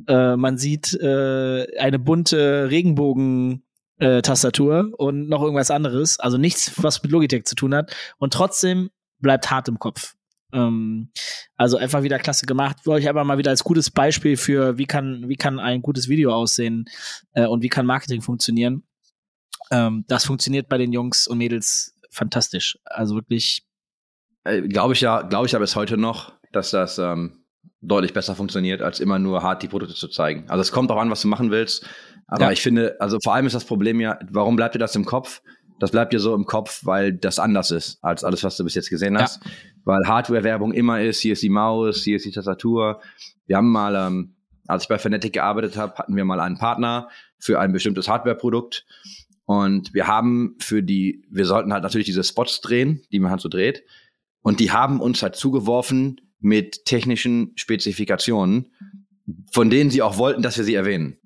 Äh, man sieht äh, eine bunte Regenbogen. Äh, Tastatur und noch irgendwas anderes, also nichts, was mit Logitech zu tun hat und trotzdem bleibt hart im Kopf. Ähm, also einfach wieder klasse gemacht. Wollte ich aber mal wieder als gutes Beispiel für, wie kann, wie kann ein gutes Video aussehen äh, und wie kann Marketing funktionieren. Ähm, das funktioniert bei den Jungs und Mädels fantastisch. Also wirklich,
Äh, glaube ich ja, glaube ich ja bis heute noch, dass das ähm, deutlich besser funktioniert, als immer nur hart die Produkte zu zeigen. Also es kommt auch an, was du machen willst. Aber
Ja.
ich finde, also vor allem ist das Problem ja, warum bleibt dir das im Kopf? Das bleibt dir so im Kopf, weil das anders ist als alles, was du bis jetzt gesehen hast. Weil Hardware-Werbung immer ist, hier ist die Maus, hier ist die Tastatur. Wir haben mal, ähm, als ich bei Fnatic gearbeitet habe, hatten wir mal einen Partner für ein bestimmtes Hardware-Produkt. Und wir haben für die, wir sollten halt natürlich diese Spots drehen, die man halt so dreht. Und die haben uns halt zugeworfen mit technischen Spezifikationen, von denen sie auch wollten, dass wir sie erwähnen.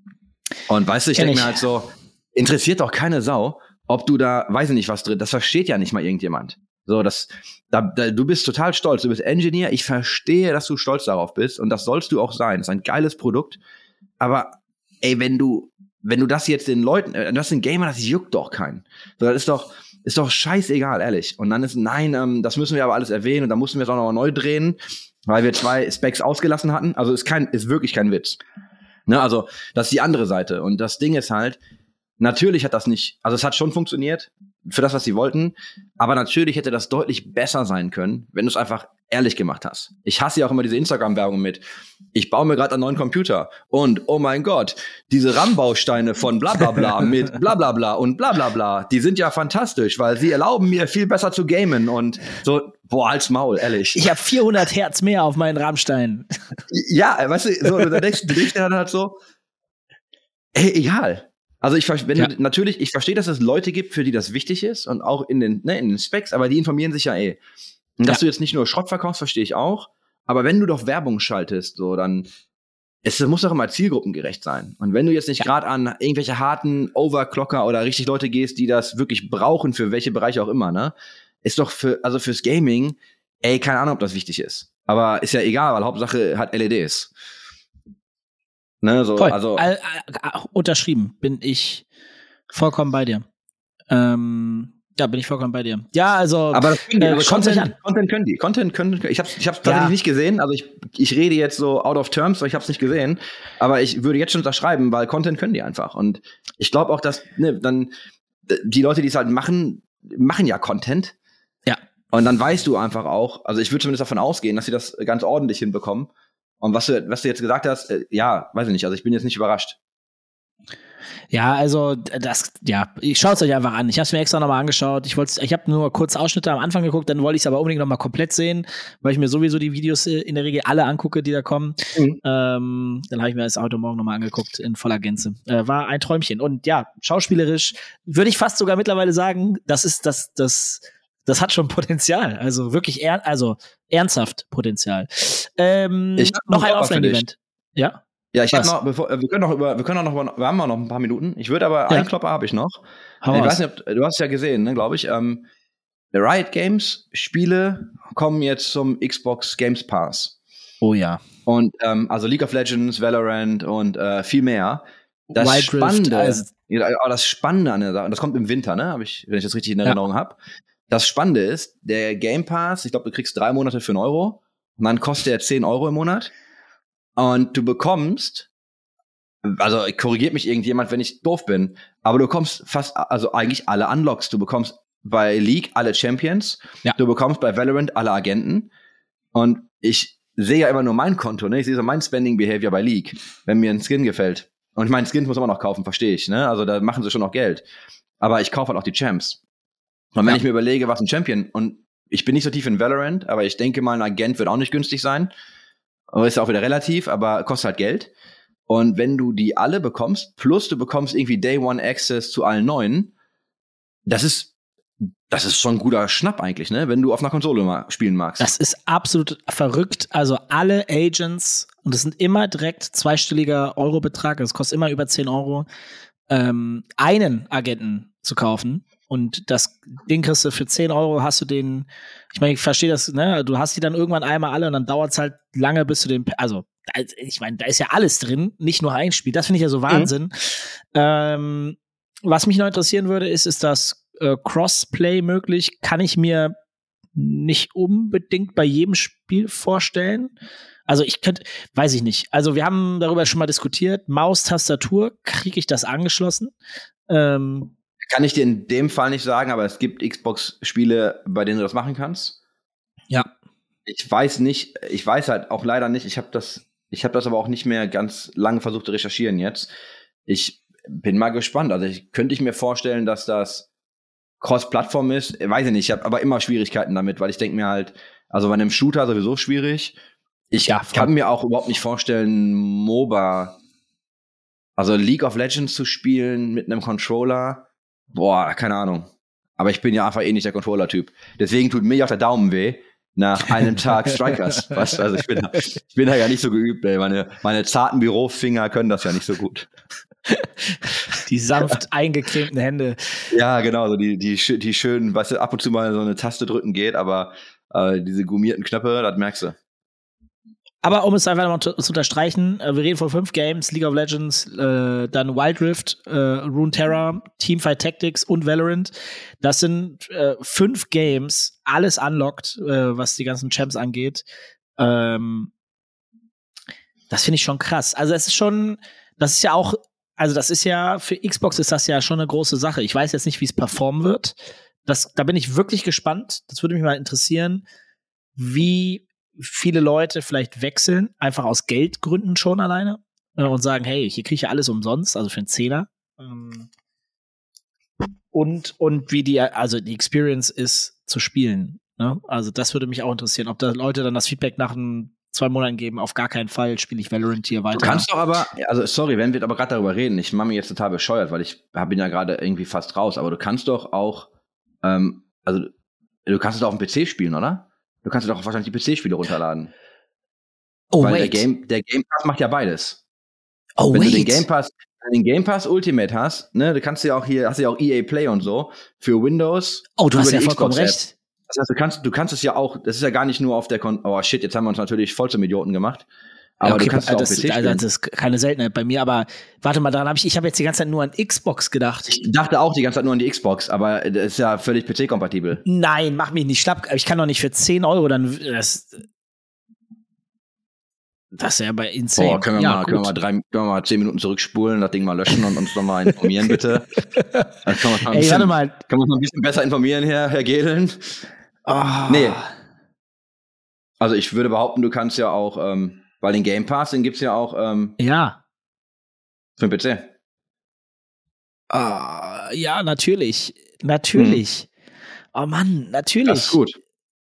Und weißt du, ich denke mir halt so, interessiert doch keine Sau, ob du da, weiß ich nicht, was drin, das versteht ja nicht mal irgendjemand. So, das, da, da, du bist total stolz, du bist Engineer, ich verstehe, dass du stolz darauf bist und das sollst du auch sein. Das ist ein geiles Produkt. Aber, ey, wenn du, wenn du das jetzt den Leuten, äh, das sind Gamer, das juckt doch keinen. So, das ist doch, ist doch scheißegal, ehrlich. Und dann ist, nein, ähm, das müssen wir aber alles erwähnen und dann mussten wir es auch noch mal neu drehen, weil wir zwei Specs ausgelassen hatten. Also ist kein, ist wirklich kein Witz. Ne, also, das ist die andere Seite. Und das Ding ist halt, natürlich hat das nicht, also es hat schon funktioniert für das, was sie wollten, aber natürlich hätte das deutlich besser sein können, wenn du es einfach ehrlich gemacht hast. Ich hasse ja auch immer diese Instagram-Werbung mit, ich baue mir gerade einen neuen Computer und oh mein Gott, diese RAM-Bausteine von bla bla bla mit bla bla bla und bla bla bla, die sind ja fantastisch, weil sie erlauben mir viel besser zu gamen und so, boah, als Maul, ehrlich.
Ich habe 400 Hertz mehr auf meinen Rammstein.
Ja, weißt du, so, da denkst du denkst dir dann halt so, ey, egal. Also ich wenn
Ja.
du, natürlich, ich verstehe, dass es Leute gibt, für die das wichtig ist und auch in den, ne, in den Specs, aber die informieren sich ja eh. Und dass
Ja.
du jetzt nicht nur Schrott verkaufst, verstehe ich auch. Aber wenn du doch Werbung schaltest, so dann es muss doch immer zielgruppengerecht sein. Und wenn du jetzt nicht gerade an irgendwelche harten Overclocker oder richtig Leute gehst, die das wirklich brauchen, für welche Bereiche auch immer, ne, ist doch für, also fürs Gaming, ey, keine Ahnung, ob das wichtig ist. Aber ist ja egal, weil Hauptsache hat LEDs. Ne, so,
Voll.
also.
All, all, unterschrieben bin ich vollkommen bei dir. Ähm, ja, bin ich vollkommen bei dir. Ja, also
Aber das können die,
äh, euch
Content, Content können die. Content können, ich hab's, ich hab's tatsächlich
Ja.
nicht gesehen. Also ich, ich rede jetzt so out of terms, weil ich hab's nicht gesehen. Aber ich würde jetzt schon unterschreiben, weil Content können die einfach. Und ich glaube auch, dass, ne, dann, äh, die Leute, die es halt machen, machen ja Content.
Ja.
Und dann weißt du einfach auch, also ich würde zumindest davon ausgehen, dass sie das ganz ordentlich hinbekommen. Und was du, was du jetzt gesagt hast, äh, ja, weiß ich nicht. Also ich bin jetzt nicht überrascht.
Ja, also das, ja, ich schaut es euch einfach an. Ich habe es mir extra nochmal angeschaut. Ich wollte, ich habe nur kurz Ausschnitte am Anfang geguckt, dann wollte ich es aber unbedingt nochmal komplett sehen, weil ich mir sowieso die Videos äh, in der Regel alle angucke, die da kommen.
Mhm.
Ähm, dann habe ich mir das Auto morgen nochmal angeguckt in voller Gänze. Äh, war ein Träumchen. Und ja, schauspielerisch würde ich fast sogar mittlerweile sagen, das ist das, das, das hat schon Potenzial. Also wirklich er, also ernsthaft Potenzial. Ähm,
Ich
noch ein. Offline-Event. Ja.
Ja, ich habe noch, bevor, wir können noch über, wir können noch über, wir haben noch ein paar Minuten. Ich würde aber,
Ja.
einen Klopper habe ich noch.
Hau
ich weiß nicht, ob, du hast es ja gesehen, ne, glaube ich. Ähm, Riot Games Spiele kommen jetzt zum Xbox Games Pass.
Oh ja.
Und ähm, also League of Legends, Valorant und äh, viel mehr. Das
Wild Rift,
Spannende,
also-
ja, aber das Spannende an der Sache, und das kommt im Winter, ne? Hab ich, wenn ich das richtig in
Ja.
Erinnerung habe. Das Spannende ist, der Game Pass, ich glaube, du kriegst drei Monate für einen Euro. Und dann kostet er 10 Euro im Monat. Und du bekommst, also korrigiert mich irgendjemand, wenn ich doof bin, aber du bekommst fast, also eigentlich alle Unlocks. Du bekommst bei League alle Champions.
Ja.
Du bekommst bei Valorant alle Agenten. Und ich sehe ja immer nur mein Konto, ne? Ich sehe so mein Spending Behavior bei League, wenn mir ein Skin gefällt. Und ich meine, Skins muss man noch kaufen, verstehe ich, ne? Also da machen sie schon noch Geld. Aber ich kaufe halt auch die Champs. Und wenn
Ja.
ich mir überlege, was ein Champion, und ich bin nicht so tief in Valorant, aber ich denke mal, ein Agent wird auch nicht günstig sein. Aber ist ja auch wieder relativ, aber kostet halt Geld. Und wenn du die alle bekommst, plus du bekommst irgendwie Day One Access zu allen neuen, das ist, das ist schon ein guter Schnapp eigentlich, ne? Wenn du auf einer Konsole ma spielen magst.
Das ist absolut verrückt. Also alle Agents, und das sind immer direkt zweistelliger Eurobetrag, das kostet immer über 10 Euro, ähm, einen Agenten zu kaufen. Und das Ding kriegst du für 10 Euro, hast du den, ich meine, ich verstehe das, ne? Du hast die dann irgendwann einmal alle und dann dauert es halt lange, bis du den, also, ich meine, da ist ja alles drin, nicht nur ein Spiel. Das finde ich ja so Wahnsinn. Ähm, was mich noch interessieren würde, ist, ist das äh, Crossplay möglich? Kann ich mir nicht unbedingt bei jedem Spiel vorstellen. Also ich könnte, weiß ich nicht. Also wir haben darüber schon mal diskutiert. Maus, Tastatur, kriege ich das angeschlossen? Ähm,
Kann ich dir in dem Fall nicht sagen, aber es gibt Xbox-Spiele, bei denen du das machen kannst.
ja.
Ich weiß nicht, ich weiß halt auch leider nicht, ich habe das, ich habe das aber auch nicht mehr ganz lange versucht zu recherchieren jetzt. Ich bin mal gespannt. Also ich könnte ich mir vorstellen, dass das Cross-Plattform ist. Weiß ich nicht, ich habe aber immer Schwierigkeiten damit, weil ich denke mir halt, also bei einem Shooter sowieso schwierig. Ich
Ja,
kann mir auch überhaupt nicht vorstellen, MOBA, also League of Legends zu spielen mit einem Controller. Boah, keine Ahnung. Aber ich bin ja einfach eh nicht der Controller-Typ. Deswegen tut mir auch der Daumen weh nach einem Tag Strikers. Was? Also ich bin, da, ich bin da ja nicht so geübt, ey. Meine, meine zarten Bürofinger können das ja nicht so gut.
Die sanft eingecremten Hände.
Ja, genau, so die, die, die schönen, weißt du, ab und zu mal so eine Taste drücken geht, aber äh, diese gummierten Knöpfe, das merkst du.
Aber um es einfach mal zu, unterstreichen, äh, wir reden von fünf Games, League of Legends, äh, dann Wild Rift, äh, Runeterra, Teamfight Tactics und Valorant. Das sind äh, fünf Games, alles unlocked, äh, was die ganzen Champs angeht. Ähm, das finde ich schon krass. Also es ist schon, das ist ja auch, also das ist ja, für Xbox ist das ja schon eine große Sache. Ich weiß jetzt nicht, wie es performen wird. Das, da bin ich wirklich gespannt. Das würde mich mal interessieren, wie viele Leute vielleicht wechseln, einfach aus Geldgründen schon alleine äh, und sagen, hey, hier kriege ich ja alles umsonst, also für einen Zehner. Ähm, und, und wie die, also die Experience ist zu spielen. Ne? Also das würde mich auch interessieren, ob da Leute dann das Feedback nach ein, zwei Monaten geben, auf gar keinen Fall spiele ich Valorant hier weiter.
Du kannst doch aber, also sorry, wenn wir aber gerade darüber reden, ich mache mich jetzt total bescheuert, weil ich hab- bin ja gerade irgendwie fast raus, aber du kannst doch auch, ähm, also du kannst es doch auf dem PC spielen, oder? Du kannst doch wahrscheinlich die PC-Spiele runterladen.
oh,
weil der
wait.
Game, der Game Pass macht ja beides.
oh,
wenn
wait.
du den Game Pass, wenn du den Game Pass Ultimate hast, ne, du kannst ja auch hier, hast ja auch EA Play und so für Windows.
oh, du hast ja vollkommen recht.
Das heißt, du kannst, du kannst es ja auch, das ist ja gar nicht nur auf der Kon oh shit, jetzt haben wir uns natürlich voll zum Idioten gemacht. Aber
okay,
du kannst es auch
das, also, das ist keine Seltenheit bei mir, aber warte mal, daran habe ich, ich habe jetzt die ganze Zeit nur an Xbox gedacht.
Ich dachte auch die ganze Zeit nur an die Xbox, aber das ist ja völlig PC-kompatibel.
Nein, mach mich nicht schlapp. Ich kann doch nicht für 10 Euro dann. Das, das ist ja bei Insane.
Boah, können wir,
ja,
mal, können, wir
gut.
mal drei, können wir mal zehn Minuten zurückspulen, das Ding mal löschen und uns nochmal informieren, bitte. Dann können wir uns mal ein
Ey,
bisschen,
warte mal.
können wir uns mal ein bisschen besser informieren, Herr, Herr Gehlen.
Oh.
Nee. Also ich würde behaupten, du kannst ja auch, ähm, weil den Game Pass, den gibt's ja auch ähm,
Ja.
für den PC.
Ah, ja, natürlich. Natürlich. Oh Mann, natürlich.
Das ist gut.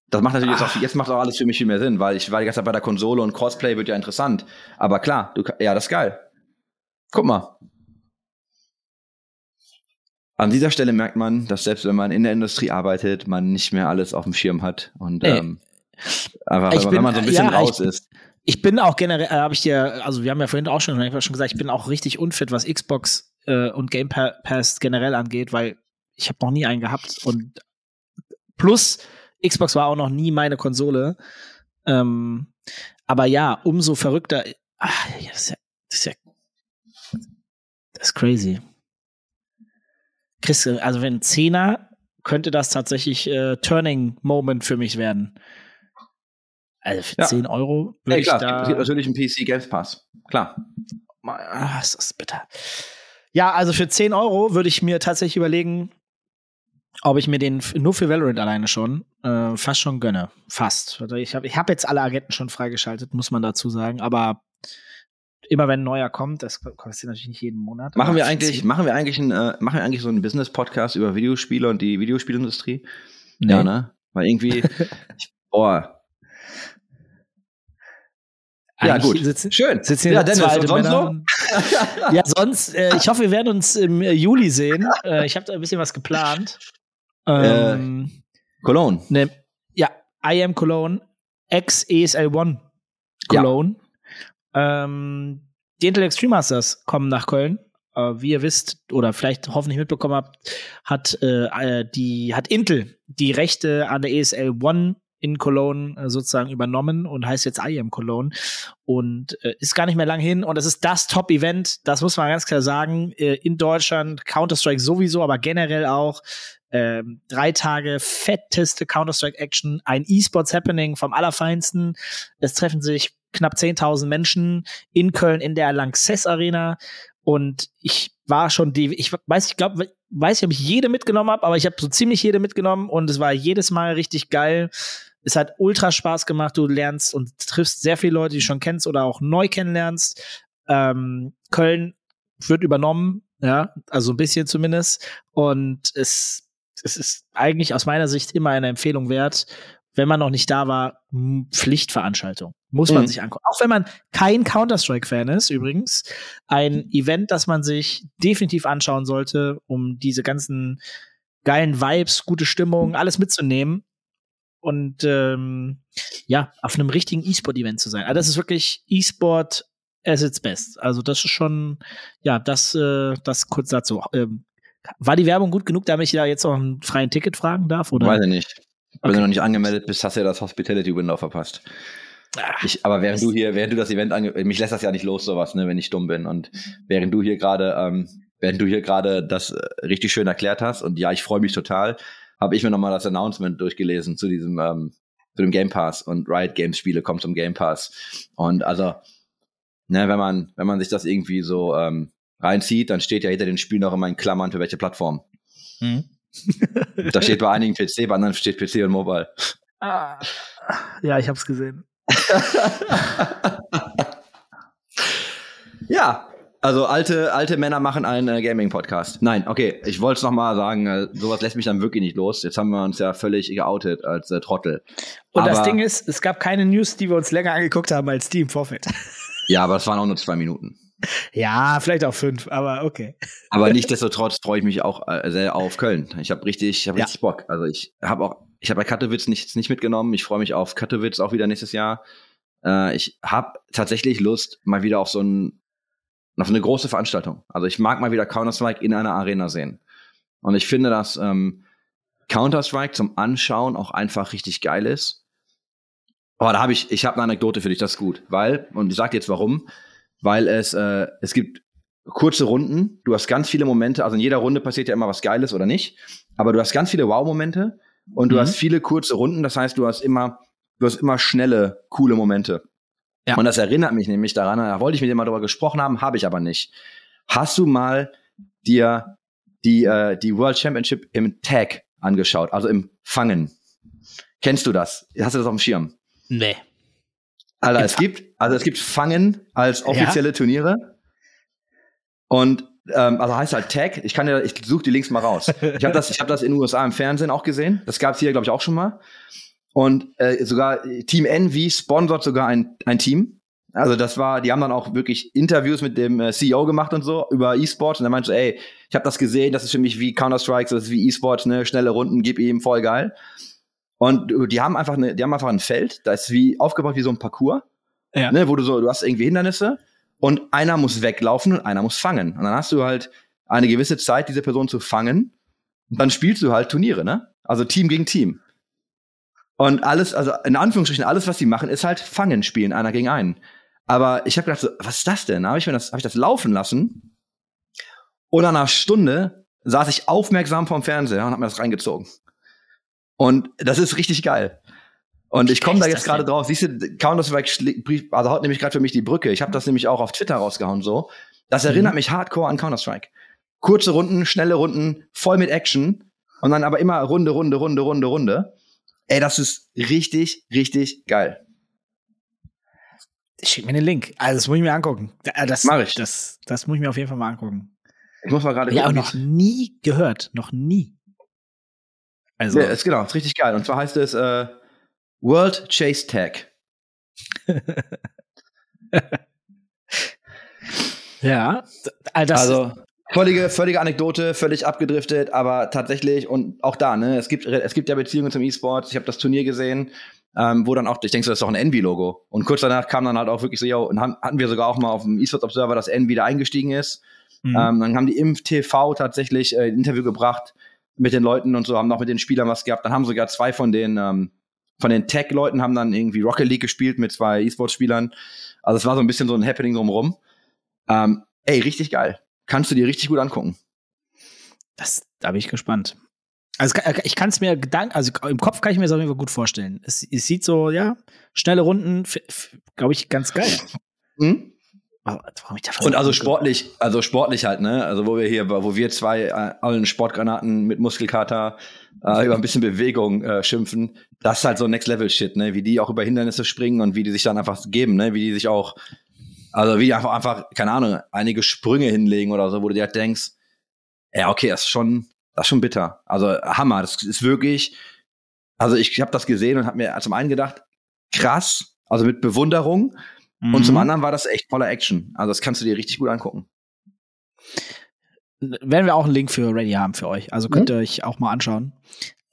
Das macht natürlich jetzt auch, jetzt macht auch alles für mich viel mehr Sinn, weil ich war die ganze Zeit bei der Konsole und Crossplay wird ja interessant. Aber klar, du, ja, das ist geil. Guck mal. An dieser Stelle merkt man, dass selbst wenn man in der Industrie arbeitet, man nicht mehr alles auf dem Schirm hat. Und
Nee.
ähm, einfach,
Ich
wenn, man-
bin-
man so ein bisschen
ja, ich-
raus ist.
Ich bin auch generell, äh, habe ich dir, also wir haben ja vorhin auch schon, schon gesagt, ich bin auch richtig unfit, was Xbox äh, und Game Pa- Pass generell angeht, weil ich habe noch nie einen gehabt und plus Xbox war auch noch nie meine Konsole. Ähm, aber ja, umso verrückter. Ach, das ist ja, das ist ja, das ist crazy. Chris, also wenn Zehner könnte das tatsächlich äh, Turning Moment für mich werden. Also für
Ja.
10 Euro würde
Ja,
ich
klar,
da.
es gibt natürlich einen PC Games Pass. Klar.
Ah, ist das bitter. Ja, also für 10 Euro würde ich mir tatsächlich überlegen, ob ich mir den nur für Valorant alleine schon äh, fast schon gönne. Fast. Ich habe ich hab jetzt alle Agenten schon freigeschaltet, muss man dazu sagen. Aber immer wenn ein neuer kommt, das kostet natürlich nicht jeden Monat.
Machen wir eigentlich,
10
machen wir eigentlich, ein, äh, machen wir eigentlich so einen Business-Podcast über Videospiele und die Videospielindustrie?
Nee.
Ja, ne? Weil irgendwie, boah, Ja, gut.
Sitzen,
schön.
sitzen
Ja, Dennis,
zwei
sonst
Männer
so?
ja, sonst, äh, ich hoffe, wir werden uns im äh, Juli sehen. Äh, ich habe da ein bisschen was geplant. Ähm,
Cologne.
ne, ja, I am Cologne, ex ESL One Cologne. Ähm, die Intel Extreme Masters kommen nach Köln. Äh, wie ihr wisst oder vielleicht hoffentlich mitbekommen habt, hat äh, äh, die hat Intel die Rechte an der ESL One in Cologne äh, sozusagen übernommen und heißt jetzt I am Cologne und äh, ist gar nicht mehr lang hin und es ist das Top-Event, das muss man ganz klar sagen, äh, in Deutschland, Counter-Strike sowieso, aber generell auch ähm, drei Tage fetteste Counter-Strike-Action, ein E-Sports Happening vom Allerfeinsten. Es treffen sich knapp 10.000 Menschen in Köln in der Lanxess Arena und ich war schon die, ich weiß, ich glaube, weiß nicht, ob ich jede mitgenommen habe, aber ich habe so ziemlich jede mitgenommen und es war jedes Mal richtig geil. Es hat ultra Spaß gemacht. Du lernst und triffst sehr viele Leute, die du schon kennst oder auch neu kennenlernst. Ähm, Köln wird übernommen, ja, also ein bisschen zumindest. Und es, es ist eigentlich aus meiner Sicht immer eine Empfehlung wert. Wenn man noch nicht da war, Pflichtveranstaltung. Muss man
Mhm.
sich angucken. Auch wenn man kein Counter-Strike-Fan ist, übrigens. Ein Event, das man sich definitiv anschauen sollte, um diese ganzen geilen Vibes, gute Stimmung, alles mitzunehmen. Und ähm, ja, auf einem richtigen E-Sport-Event zu sein. Also das ist wirklich E-Sport as its best. Also das ist schon, ja, das, äh, das kurz dazu. Ähm, war die Werbung gut genug, damit ich da jetzt noch einen freien Ticket fragen darf? Oder?
Weiß ich nicht. Wenn
Okay.
du noch nicht angemeldet bist, hast du ja das Hospitality Window verpasst.
Ah,
Ich, aber während du hier, während du das Event ange mich lässt das ja nicht los, sowas, ne, wenn ich dumm bin. Und während du hier gerade, ähm, während du hier gerade das äh, richtig schön erklärt hast, und ja, ich freue mich total, habe ich mir nochmal das Announcement durchgelesen zu diesem, ähm, zu dem Game Pass und Riot Games Spiele kommt zum Game Pass. Und also, ne, wenn man, wenn man sich das irgendwie so ähm, reinzieht, dann steht ja hinter den Spielen auch immer in Klammern für welche Plattform.
hm.
Da steht bei einigen PC, bei anderen steht PC und Mobile.
Ah, ja, ich hab's gesehen.
Ja, also alte, alte Männer machen einen äh, Gaming-Podcast. Nein, okay, ich wollte es nochmal sagen, äh, sowas lässt mich dann wirklich nicht los. Jetzt haben wir uns ja völlig geoutet als äh, Trottel.
Und das
Aber-
Ding ist, es gab keine News, die wir uns länger angeguckt haben als die im Vorfeld.
Ja, aber es waren auch nur zwei Minuten.
ja, vielleicht auch fünf, aber okay.
Aber nichtsdestotrotz freue ich mich auch äh, sehr auf Köln. Ich habe richtig, ich habe
Ja.
richtig Bock. Also ich habe auch, ich habe bei Katowice nichts nicht mitgenommen. Ich freue mich auf Katowice auch wieder nächstes Jahr. Äh, ich habe tatsächlich Lust mal wieder auf so ein, auf eine große Veranstaltung. Also ich mag mal wieder Counter Strike in einer Arena sehen. Und ich finde, dass ähm, Counter Strike zum Anschauen auch einfach richtig geil ist. Aber da habe ich, ich habe eine Anekdote für dich, das ist gut, weil und ich sag dir jetzt warum, weil es äh, es gibt kurze Runden. Du hast ganz viele Momente. Also in jeder Runde passiert ja immer was Geiles oder nicht. Aber du hast ganz viele Wow-Momente und du
Mhm.
hast viele kurze Runden. Das heißt, du hast immer, du hast immer schnelle, coole Momente.
Ja.
Und das erinnert mich nämlich daran, da wollte ich mit dir mal drüber gesprochen haben, habe ich aber nicht. Hast du mal dir die, äh, die World Championship im Tag angeschaut, also im Fangen? Kennst du das? Hast du das auf dem Schirm?
Nee.
Alter,
Im
es gibt, also es gibt Fangen als offizielle Turniere. Und ähm, also heißt halt Tag. Ich kann ja, ich suche die Links mal raus. Ich habe das, ich habe das in den USA im Fernsehen auch gesehen. Das gab es hier, glaube ich, auch schon mal. Und äh, sogar Team Envy sponsert sogar ein, ein Team. Also das war, die haben dann auch wirklich Interviews mit dem äh, CEO gemacht und so über E-Sports. Und er meinte ey, ich habe das gesehen, das ist für mich wie Counter-Strike, das ist wie E-Sports, ne, schnelle Runden, gib ihm, voll geil. Und äh, die haben einfach eine, die haben einfach ein Feld, da ist wie aufgebaut wie so ein Parcours,
Ja.
ne, wo du so, du hast irgendwie Hindernisse und einer muss weglaufen und einer muss fangen. Und dann hast du halt eine gewisse Zeit, diese Person zu fangen. Und dann spielst du halt Turniere, ne? Also Team gegen Team. Und alles, also in Anführungsstrichen, alles, was die machen, ist halt Fangen spielen, einer gegen einen. Aber ich habe gedacht, so, was ist das denn? Habe ich habe ich das laufen lassen. Und nach einer Stunde saß ich aufmerksam vorm Fernseher und habe mir das reingezogen. Und das ist richtig geil. Und ich komme da jetzt gerade drauf. Siehst du, Counter-Strike schlägt- also haut nämlich gerade für mich die Brücke. Ich habe das nämlich auch auf Twitter rausgehauen so. Das erinnert
Mhm.
mich hardcore an Counter-Strike. Kurze Runden, schnelle Runden, voll mit Action und dann aber immer Runde, Runde, Runde, Runde, Runde. Ey, das ist richtig, richtig geil.
Schick mir den Link. Also, das muss ich mir angucken. Da- Das,
Mach ich.
Das, das muss ich mir auf jeden Fall mal angucken.
Ich muss mal gerade
Ja, auch noch nie gehört. Noch nie. Also,
Ja, ist genau, ist richtig geil. Und zwar heißt es äh, World Chase Tag.
ja.
Also völlige, völlige Anekdote, völlig abgedriftet, aber tatsächlich und auch da, ne, es gibt, es gibt ja Beziehungen zum E-Sport. Ich habe das Turnier gesehen, ähm, wo dann auch, ich denke, das ist doch ein Envy-Logo. Und kurz danach kam dann halt auch wirklich so, yo, und haben, hatten wir sogar auch mal auf dem E-Sports Observer, dass Envy da eingestiegen ist.
Mhm.
Ähm, dann haben die im TV tatsächlich äh, ein Interview gebracht mit den Leuten und so, haben auch mit den Spielern was gehabt. Dann haben sogar zwei von den ähm, von den Tech-Leuten haben dann irgendwie Rocket League gespielt mit zwei E-Sports-Spielern. Also es war so ein bisschen so ein Happening drumherum. Ähm, ey, richtig geil. Kannst du dir richtig gut angucken.
das, da bin ich gespannt. Also ich kann es mir Gedanken, also im Kopf kann ich mir das auf jeden Fall gut vorstellen. Es, es sieht so, ja, schnelle Runden, glaube ich, ganz geil.
Hm? Und also sportlich, also sportlich halt, ne? Also wo wir hier, wo wir zwei äh, allen Sportgranaten mit Muskelkater äh, über ein bisschen Bewegung äh, schimpfen, das ist halt so Next Level Shit, ne? Wie die auch über Hindernisse springen und wie die sich dann einfach geben, ne? Wie die sich auch, also wie die einfach einfach, keine Ahnung, einige Sprünge hinlegen oder so, wo du dir halt denkst, ja okay, das ist schon, das ist schon bitter. Also Hammer, das ist wirklich, also ich habe das gesehen und habe mir zum einen gedacht, krass, Also mit Bewunderung. Und
Mhm.
zum anderen war das echt voller Action. Also das kannst du dir richtig gut angucken.
werden wir auch einen Link für Ready haben für euch. Also
Mhm.
könnt ihr euch auch mal anschauen.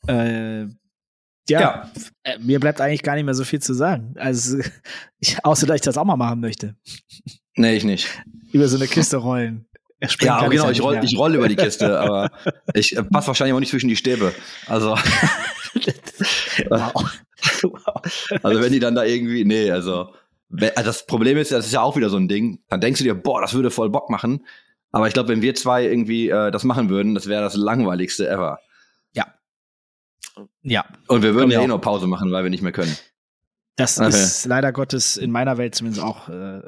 Äh, ja, äh, mir bleibt eigentlich gar nicht mehr so viel zu sagen. Also, ich, außer dass ich das auch mal machen möchte.
Nee, ich nicht.
Über so eine Kiste rollen.
Ja, genau,
ja
ich roll, ich roll über die Kiste, aber ich äh, passe wahrscheinlich auch nicht zwischen die Stäbe. Also,
wow. wow.
also wenn die dann da irgendwie, nee, also das Problem ist, ja, das ist ja auch wieder so ein Ding. Dann denkst du dir, boah, das würde voll Bock machen. Aber ich glaube, wenn wir zwei irgendwie äh, das machen würden, das wäre das langweiligste ever.
Ja,
Und wir würden ja eh nur Pause machen, weil wir nicht mehr können.
das
Okay.
ist leider Gottes in meiner Welt zumindest auch äh,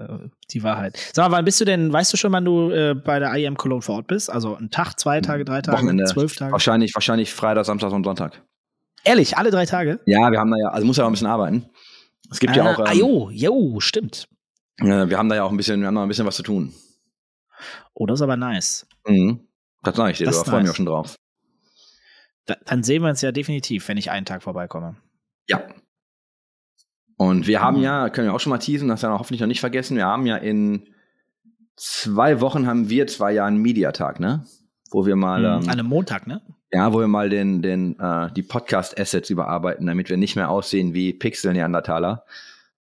die Wahrheit. Sag mal, wann bist du denn, weißt du schon, wann du äh, bei der IEM Cologne vor Ort bist? Also ein Tag, zwei Tage, drei Tage,
Wochenende.
zwölf Tage?
Wahrscheinlich, wahrscheinlich Freitag, Samstag und Sonntag.
Ehrlich, alle drei Tage?
Ja, wir haben da ja, also muss ja auch ein bisschen arbeiten. Es gibt ja auch,
ah,
ähm,
jo, jo, stimmt.
äh, wir haben da ja auch ein bisschen, wir haben noch ein bisschen was zu tun.
Oh, das ist aber nice.
Mhm. Das sage ich dir, da freue ich mich
nice.
auch schon drauf.
Da, dann sehen wir uns ja definitiv, wenn ich einen Tag vorbeikomme.
Ja. Und wir haben
Mhm.
ja, können wir auch schon mal teasen, das ja hoffentlich noch nicht vergessen, wir haben ja in zwei Wochen haben wir zwei Jahre einen Mediatag, ne? Wo wir mal,
An
ähm,
einem Montag, ne?
Ja, wo wir mal den, den, äh, die Podcast-Assets überarbeiten, damit wir nicht mehr aussehen wie Pixel-Neandertaler,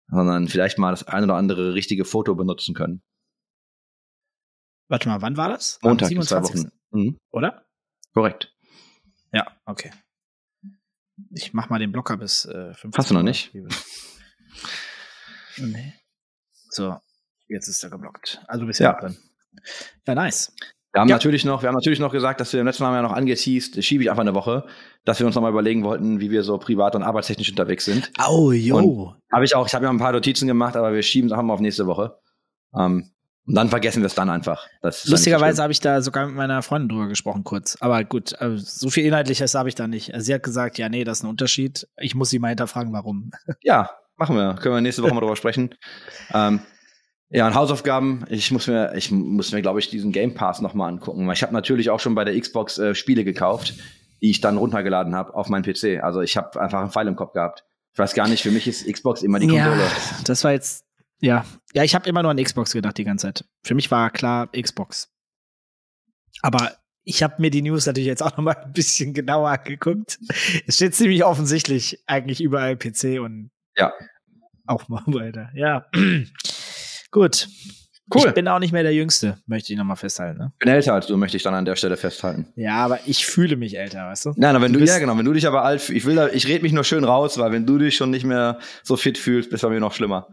sondern vielleicht mal das ein oder andere richtige Foto benutzen können.
Warte mal, wann war das? Am
Montag zwei
27.,
Wochen. Mhm.
Oder?
Korrekt.
Ja, okay. Ich mach mal den Blocker bis äh, 15
Hast du noch nicht?
Nee. So, jetzt ist er geblockt. Also du bist
Ja.
ja drin. Ja, nice.
Wir haben
Ja.
natürlich noch, wir haben natürlich noch gesagt, dass wir im letzten Mal ja noch angeteased, schiebe ich einfach eine Woche, dass wir uns noch mal überlegen wollten, wie wir so privat und arbeitstechnisch unterwegs sind.
Oh, jo.
Habe ich auch, ich habe ja ein paar Notizen gemacht, aber wir schieben es einfach mal auf nächste Woche. Ähm, und dann vergessen wir es dann einfach.
Lustigerweise habe ich da sogar mit meiner Freundin drüber gesprochen kurz. Aber gut, äh, so viel Inhaltliches habe ich da nicht. Sie hat gesagt, ja, nee, das ist ein Unterschied. Ich muss sie mal hinterfragen, warum.
Ja, machen wir. Können wir nächste Woche mal drüber sprechen. Ähm, ja, und Hausaufgaben. Ich muss mir, ich muss mir, glaube ich, diesen Game Pass noch mal angucken. Ich habe natürlich auch schon bei der Xbox äh, Spiele gekauft, die ich dann runtergeladen habe auf meinen PC. Also ich habe einfach einen Pfeil im Kopf gehabt. Ich weiß gar nicht, für mich ist Xbox immer die Konsole.
Ja, das war jetzt, ja. Ja, ich habe immer nur an Xbox gedacht die ganze Zeit. Für mich war klar Xbox. Aber ich habe mir die News natürlich jetzt auch noch mal ein bisschen genauer angeguckt. Es steht ziemlich offensichtlich eigentlich überall PC und
Ja.
auch Mobile da. Ja. Gut.
Cool.
Ich bin auch nicht mehr der Jüngste, möchte ich noch mal festhalten. Ne?
Ich bin älter als du, möchte ich dann an der Stelle festhalten.
Ja, aber ich fühle mich älter, weißt du?
Nein, aber wenn
Du
du, ja genau, wenn du dich aber alt, ich will da, ich rede mich nur schön raus, weil wenn du dich schon nicht mehr so fit fühlst, bist bei mir noch schlimmer.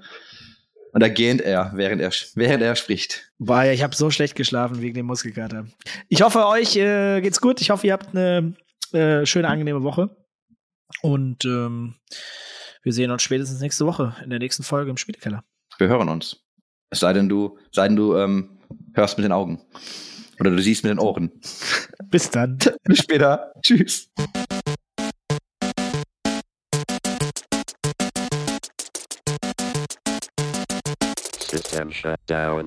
Und da gähnt er, während er, während er spricht.
Boah, ja, ich habe so schlecht geschlafen wegen dem Muskelkater. Ich hoffe, euch äh, geht's gut. Ich hoffe, ihr habt eine äh, schöne, angenehme Woche. Und ähm, wir sehen uns spätestens nächste Woche in der nächsten Folge im Spielekeller.
Wir hören uns. Es sei denn, du, sei denn, du ähm, hörst mit den Augen. Oder du siehst mit den Ohren.
Bis dann.
Bis später. Tschüss.
System shut down.